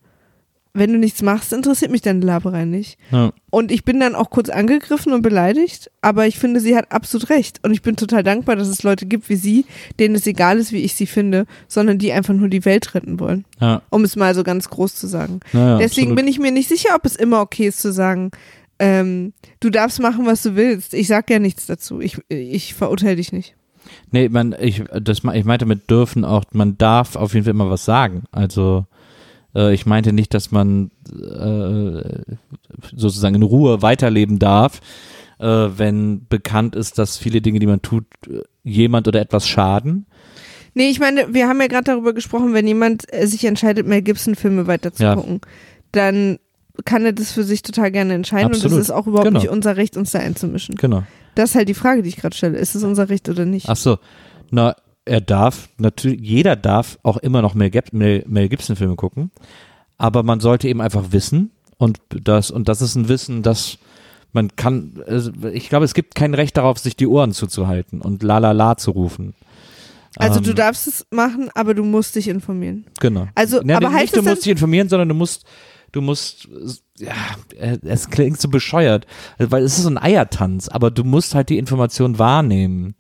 Wenn du nichts machst, interessiert mich deine Laberei nicht. Ja. Und ich bin dann auch kurz angegriffen und beleidigt, aber ich finde, sie hat absolut recht. Und ich bin total dankbar, dass es Leute gibt wie sie, denen es egal ist, wie ich sie finde, sondern die einfach nur die Welt retten wollen. Ja. Um es mal so ganz groß zu sagen. Naja, Deswegen absolut. bin ich mir nicht sicher, ob es immer okay ist zu sagen, ähm, du darfst machen, was du willst. Ich sag ja nichts dazu. Ich, ich verurteile dich nicht. Nee, man, ich, das, ich meinte mit dürfen auch, man darf auf jeden Fall immer was sagen. Also, äh, ich meinte nicht, dass man äh, sozusagen in Ruhe weiterleben darf, äh, wenn bekannt ist, dass viele Dinge, die man tut, jemand oder etwas schaden. Nee, ich meine, wir haben ja gerade darüber gesprochen, wenn jemand äh, sich entscheidet, Mel Gibson-Filme weiter zu Ja. gucken, dann kann er das für sich total gerne entscheiden und Absolut. es ist auch überhaupt Genau. nicht unser Recht, uns da einzumischen. Genau. Das ist halt die Frage, die ich gerade stelle. Ist es unser Recht oder nicht? Ach so. Na, er darf, natürlich, jeder darf auch immer noch Mel, Mel, Mel Gibson-Filme gucken, aber man sollte eben einfach wissen und das, und das ist ein Wissen, das man kann, also ich glaube, es gibt kein Recht darauf, sich die Ohren zuzuhalten und la la la zu rufen. Also du Ähm, darfst es machen, aber du musst dich informieren. Genau. Also, Ja, aber nicht, heißt du musst dich informieren, sondern du musst, du musst, ja, es klingt so bescheuert, weil es ist so ein Eiertanz, aber du musst halt die Information wahrnehmen.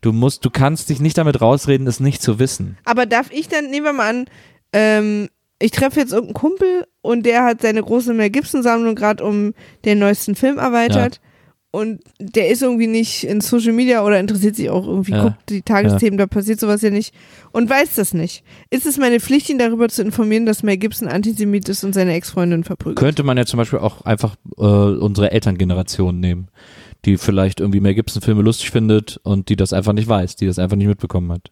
Du musst, du kannst dich nicht damit rausreden, es nicht zu wissen. aber darf ich dann, nehmen wir mal an, ähm, ich treffe jetzt irgendeinen Kumpel und der hat seine große Mel Gibson-Sammlung gerade um den neuesten Film erweitert. Und der ist irgendwie nicht in Social Media oder interessiert sich auch irgendwie, Ja. guckt die Tagesthemen, da passiert sowas ja nicht und weiß das nicht. Ist es meine Pflicht, ihn darüber zu informieren, dass Mel Gibson Antisemit ist und seine Ex-Freundin verprügelt? Könnte man ja zum Beispiel auch einfach äh, unsere Elterngeneration nehmen, die vielleicht irgendwie Mel Gibson-Filme lustig findet und die das einfach nicht weiß, die das einfach nicht mitbekommen hat.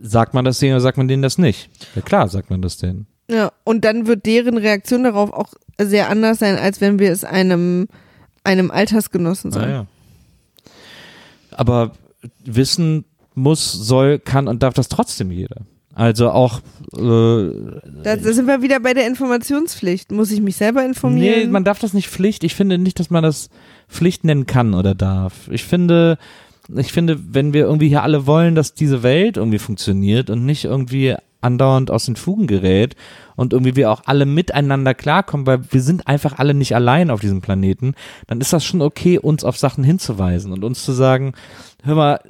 Sagt man das denen oder sagt man denen das nicht? Ja klar, sagt man das denen. Ja, und dann wird deren Reaktion darauf auch sehr anders sein, als wenn wir es einem, einem Altersgenossen sagen. Naja. Aber wissen muss, soll, kann und darf das trotzdem jeder. Also auch äh, Da, da sind wir wieder bei der Informationspflicht. Muss ich mich selber informieren? Nee, man darf das nicht Pflicht. Ich finde nicht, dass man das Pflicht nennen kann oder darf. Ich finde, ich finde, wenn wir irgendwie hier alle wollen, dass diese Welt irgendwie funktioniert und nicht irgendwie andauernd aus den Fugen gerät und irgendwie wir auch alle miteinander klarkommen, weil wir sind einfach alle nicht allein auf diesem Planeten, dann ist das schon okay, uns auf Sachen hinzuweisen und uns zu sagen, hör mal,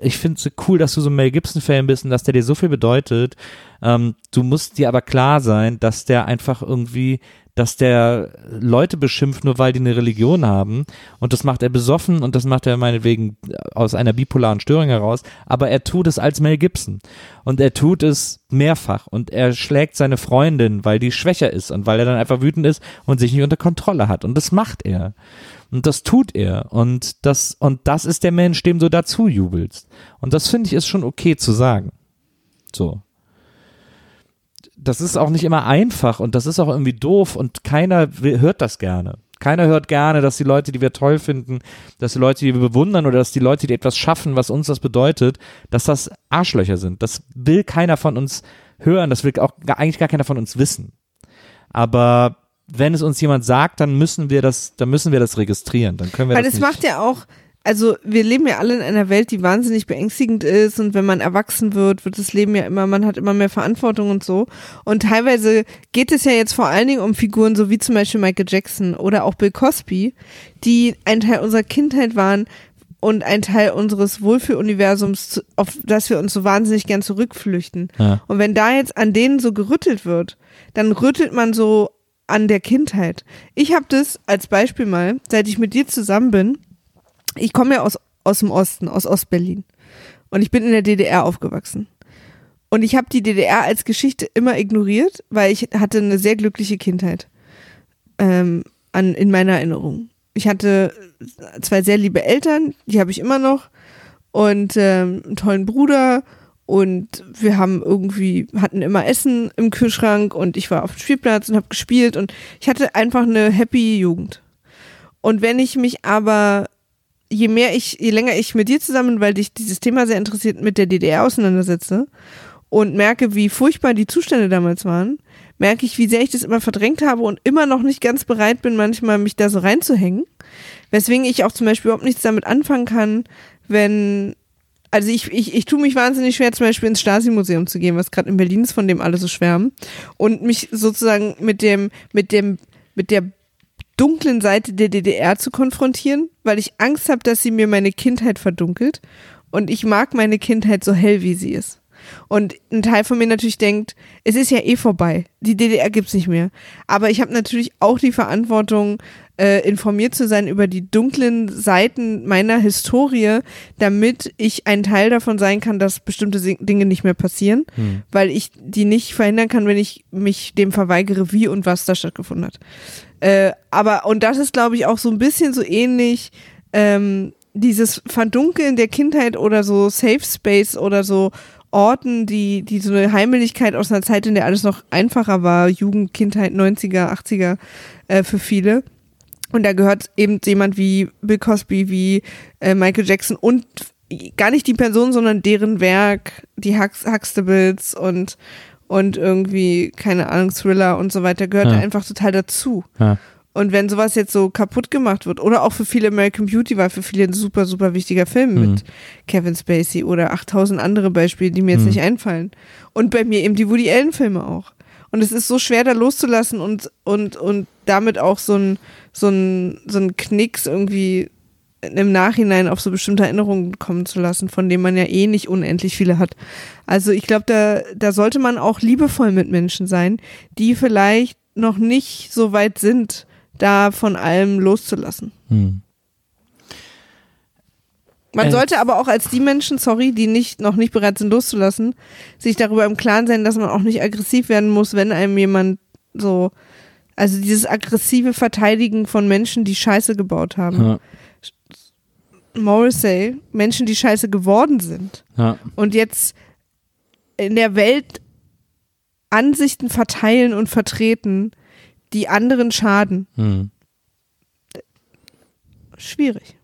ich finde es cool, dass du so ein Mel Gibson-Fan bist und dass der dir so viel bedeutet. Ähm, du musst dir aber klar sein, dass der einfach irgendwie, dass der Leute beschimpft, nur weil die eine Religion haben. Und das macht er besoffen und das macht er meinetwegen aus einer bipolaren Störung heraus. Aber er tut es als Mel Gibson. Und er tut es mehrfach. Und er schlägt seine Freundin, weil die schwächer ist und weil er dann einfach wütend ist und sich nicht unter Kontrolle hat. Und das macht er. Und das tut er. Und das, und das ist der Mensch, dem du dazu jubelst. Und das finde ich ist schon okay zu sagen. So. Das ist auch nicht immer einfach und das ist auch irgendwie doof und keiner hört das gerne. Keiner hört gerne, dass die Leute, die wir toll finden, dass die Leute, die wir bewundern oder dass die Leute, die etwas schaffen, was uns das bedeutet, dass das Arschlöcher sind. Das will keiner von uns hören, das will auch eigentlich gar keiner von uns wissen. Aber wenn es uns jemand sagt, dann müssen wir das, dann müssen wir das registrieren. Dann können wir Weil das es macht ja auch, also wir leben ja alle in einer Welt, die wahnsinnig beängstigend ist und wenn man erwachsen wird, wird das Leben ja immer, man hat immer mehr Verantwortung und so. Und teilweise geht es ja jetzt vor allen Dingen um Figuren, so wie zum Beispiel Michael Jackson oder auch Bill Cosby, die ein Teil unserer Kindheit waren und ein Teil unseres Wohlfühluniversums, auf das wir uns so wahnsinnig gern zurückflüchten. Ja. Und wenn da jetzt an denen so gerüttelt wird, dann rüttelt man so an der Kindheit. Ich habe das als Beispiel mal, seit ich mit dir zusammen bin, ich komme ja aus, aus dem Osten, aus Ostberlin. Und ich bin in der DDR aufgewachsen. Und ich habe die DDR als Geschichte immer ignoriert, weil ich hatte eine sehr glückliche Kindheit ähm, an, in meiner Erinnerung. Ich hatte zwei sehr liebe Eltern, die habe ich immer noch, und ähm, einen tollen Bruder und wir haben irgendwie, hatten immer Essen im Kühlschrank und ich war auf dem Spielplatz und habe gespielt und ich hatte einfach eine happy Jugend. Und wenn ich mich aber, je mehr ich, je länger ich mit dir zusammen, weil dich dieses Thema sehr interessiert, mit der DDR auseinandersetze und merke, wie furchtbar die Zustände damals waren, merke ich, wie sehr ich das immer verdrängt habe und immer noch nicht ganz bereit bin, manchmal mich da so reinzuhängen. Weswegen ich auch zum Beispiel überhaupt nichts damit anfangen kann, wenn, also ich, ich, ich tue mich wahnsinnig schwer, zum Beispiel ins Stasi-Museum zu gehen, was gerade in Berlin ist, von dem alle so schwärmen. Und mich sozusagen mit dem, mit dem, mit der dunklen Seite der DDR zu konfrontieren, weil ich Angst habe, dass sie mir meine Kindheit verdunkelt. Und ich mag meine Kindheit so hell, wie sie ist. Und ein Teil von mir natürlich denkt, es ist ja eh vorbei. Die DDR gibt's nicht mehr. Aber ich habe natürlich auch die Verantwortung, äh, informiert zu sein über die dunklen Seiten meiner Historie, damit ich ein Teil davon sein kann, dass bestimmte Dinge nicht mehr passieren, weil ich die nicht verhindern kann, wenn ich mich dem verweigere, wie und was da stattgefunden hat. Äh, aber, und das ist, glaube ich, auch so ein bisschen so ähnlich, ähm, dieses Verdunkeln der Kindheit oder so Safe Space oder so Orten, die, die so eine Heimeligkeit aus einer Zeit, in der alles noch einfacher war, Jugend, Kindheit, 90er, 80er äh, für viele. Und da gehört eben jemand wie Bill Cosby, wie äh, Michael Jackson und gar nicht die Person, sondern deren Werk, die Hux Huxtables und, und irgendwie, keine Ahnung, Thriller und so weiter, gehört Ja. da einfach total dazu. Ja. Und wenn sowas jetzt so kaputt gemacht wird, oder auch für viele American Beauty war für viele ein super, super wichtiger Film Mhm. mit Kevin Spacey oder 8000 andere Beispiele, die mir jetzt Mhm. nicht einfallen. Und bei mir eben die Woody Allen Filme auch. Und es ist so schwer, da loszulassen und, und, und damit auch so ein, so ein, so ein Knicks irgendwie im Nachhinein auf so bestimmte Erinnerungen kommen zu lassen, von denen man ja eh nicht unendlich viele hat. Also ich glaube, da, da sollte man auch liebevoll mit Menschen sein, die vielleicht noch nicht so weit sind, da von allem loszulassen. Hm. Man Äh. sollte aber auch als die Menschen, sorry, die nicht, noch nicht bereit sind loszulassen, sich darüber im Klaren sein, dass man auch nicht aggressiv werden muss, wenn einem jemand so, also dieses aggressive Verteidigen von Menschen, die Scheiße gebaut haben. Ja. Morrissey, Menschen, die Scheiße geworden sind Ja. und jetzt in der Welt Ansichten verteilen und vertreten, die anderen schaden. Hm. Schwierig.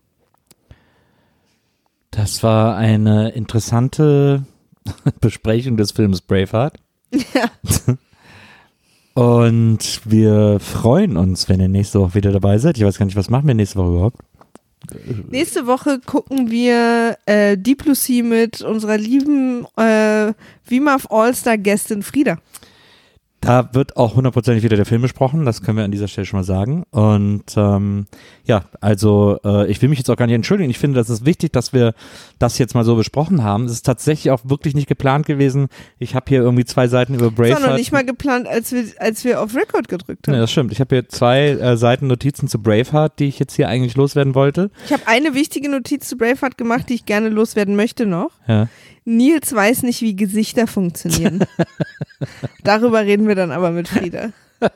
Das war eine interessante (laughs) Besprechung des Films Braveheart. Ja. (laughs) Und wir freuen uns, wenn ihr nächste Woche wieder dabei seid. Ich weiß gar nicht, was machen wir nächste Woche überhaupt? Nächste Woche gucken wir äh, Deep Lucy mit unserer lieben äh, WIMAF All-Star-Gästin Frieda. Da wird auch hundertprozentig wieder der Film besprochen, das können wir an dieser Stelle schon mal sagen. Und ähm, ja, also äh, ich will mich jetzt auch gar nicht entschuldigen. Ich finde, das ist wichtig, dass wir das jetzt mal so besprochen haben. Es ist tatsächlich auch wirklich nicht geplant gewesen. Ich habe hier irgendwie zwei Seiten über Das war Braveheart. noch nicht mal geplant, als wir, als wir auf Record gedrückt haben. Nee, das stimmt. Ich habe hier zwei äh, Seiten Notizen zu Braveheart, die ich jetzt hier eigentlich loswerden wollte. Ich habe eine wichtige Notiz zu Braveheart gemacht, die ich gerne loswerden möchte noch. Ja. Nils weiß nicht, wie Gesichter funktionieren. (laughs) Darüber reden wir dann aber mit Frieda. (laughs)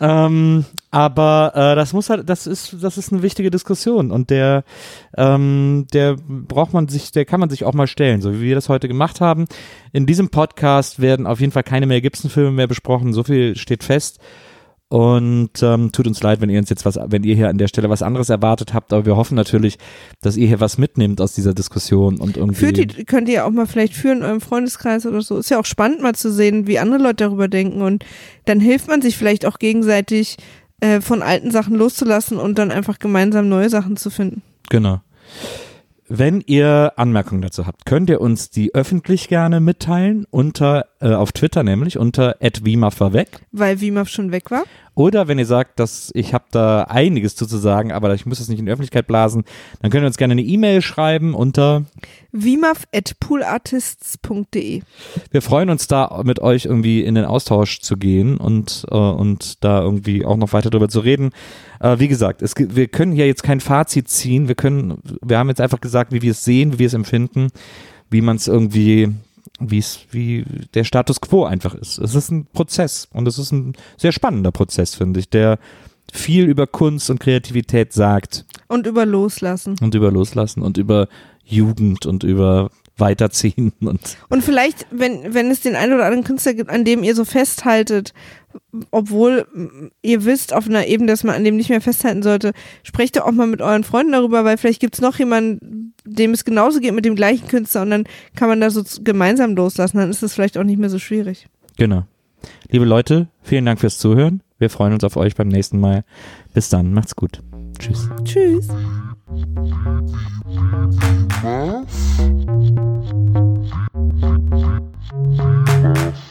Ähm, aber äh, das muss halt, das ist, das ist eine wichtige Diskussion und der, ähm, der braucht man sich, der kann man sich auch mal stellen, so wie wir das heute gemacht haben. In diesem Podcast werden auf jeden Fall keine mehr Gibson-Filme mehr besprochen, so viel steht fest. Und ähm, tut uns leid, wenn ihr uns jetzt was, wenn ihr hier an der Stelle was anderes erwartet habt, aber wir hoffen natürlich, dass ihr hier was mitnehmt aus dieser Diskussion und irgendwie. Führt die, könnt ihr auch mal vielleicht führen in eurem Freundeskreis oder so. Ist ja auch spannend mal zu sehen, wie andere Leute darüber denken und dann hilft man sich vielleicht auch gegenseitig äh, von alten Sachen loszulassen und dann einfach gemeinsam neue Sachen zu finden. Genau. Wenn ihr Anmerkungen dazu habt, könnt ihr uns die öffentlich gerne mitteilen unter äh, auf Twitter nämlich unter @wimaf weg Weil Wimaf schon weg war. oder wenn ihr sagt, dass ich habe da einiges zu, zu sagen, aber ich muss das nicht in die Öffentlichkeit blasen, dann könnt ihr uns gerne eine E-Mail schreiben unter Wimaf at poolartists.de. wir freuen uns da mit euch irgendwie in den Austausch zu gehen und äh, und da irgendwie auch noch weiter drüber zu reden. Äh, wie gesagt, es, wir können hier jetzt kein Fazit ziehen. Wir können, wir haben jetzt einfach gesagt, wie wir es sehen, wie wir es empfinden, wie man es irgendwie, wie es, wie der Status quo einfach ist. Es ist ein Prozess und es ist ein sehr spannender Prozess, finde ich, der viel über Kunst und Kreativität sagt Und über Loslassen. und über Loslassen und über Jugend und über Weiterziehen und Und vielleicht, wenn, wenn es den einen oder anderen Künstler gibt, an dem ihr so festhaltet, obwohl mm, ihr wisst auf einer Ebene, dass man an dem nicht mehr festhalten sollte, sprecht doch auch mal mit euren Freunden darüber, weil vielleicht gibt es noch jemanden, dem es genauso geht mit dem gleichen Künstler und dann kann man da so gemeinsam loslassen, dann ist es vielleicht auch nicht mehr so schwierig. Genau. Liebe Leute, vielen Dank fürs Zuhören. Wir freuen uns auf euch beim nächsten Mal. Bis dann, macht's gut. Tschüss. Tschüss. Wiedersehen,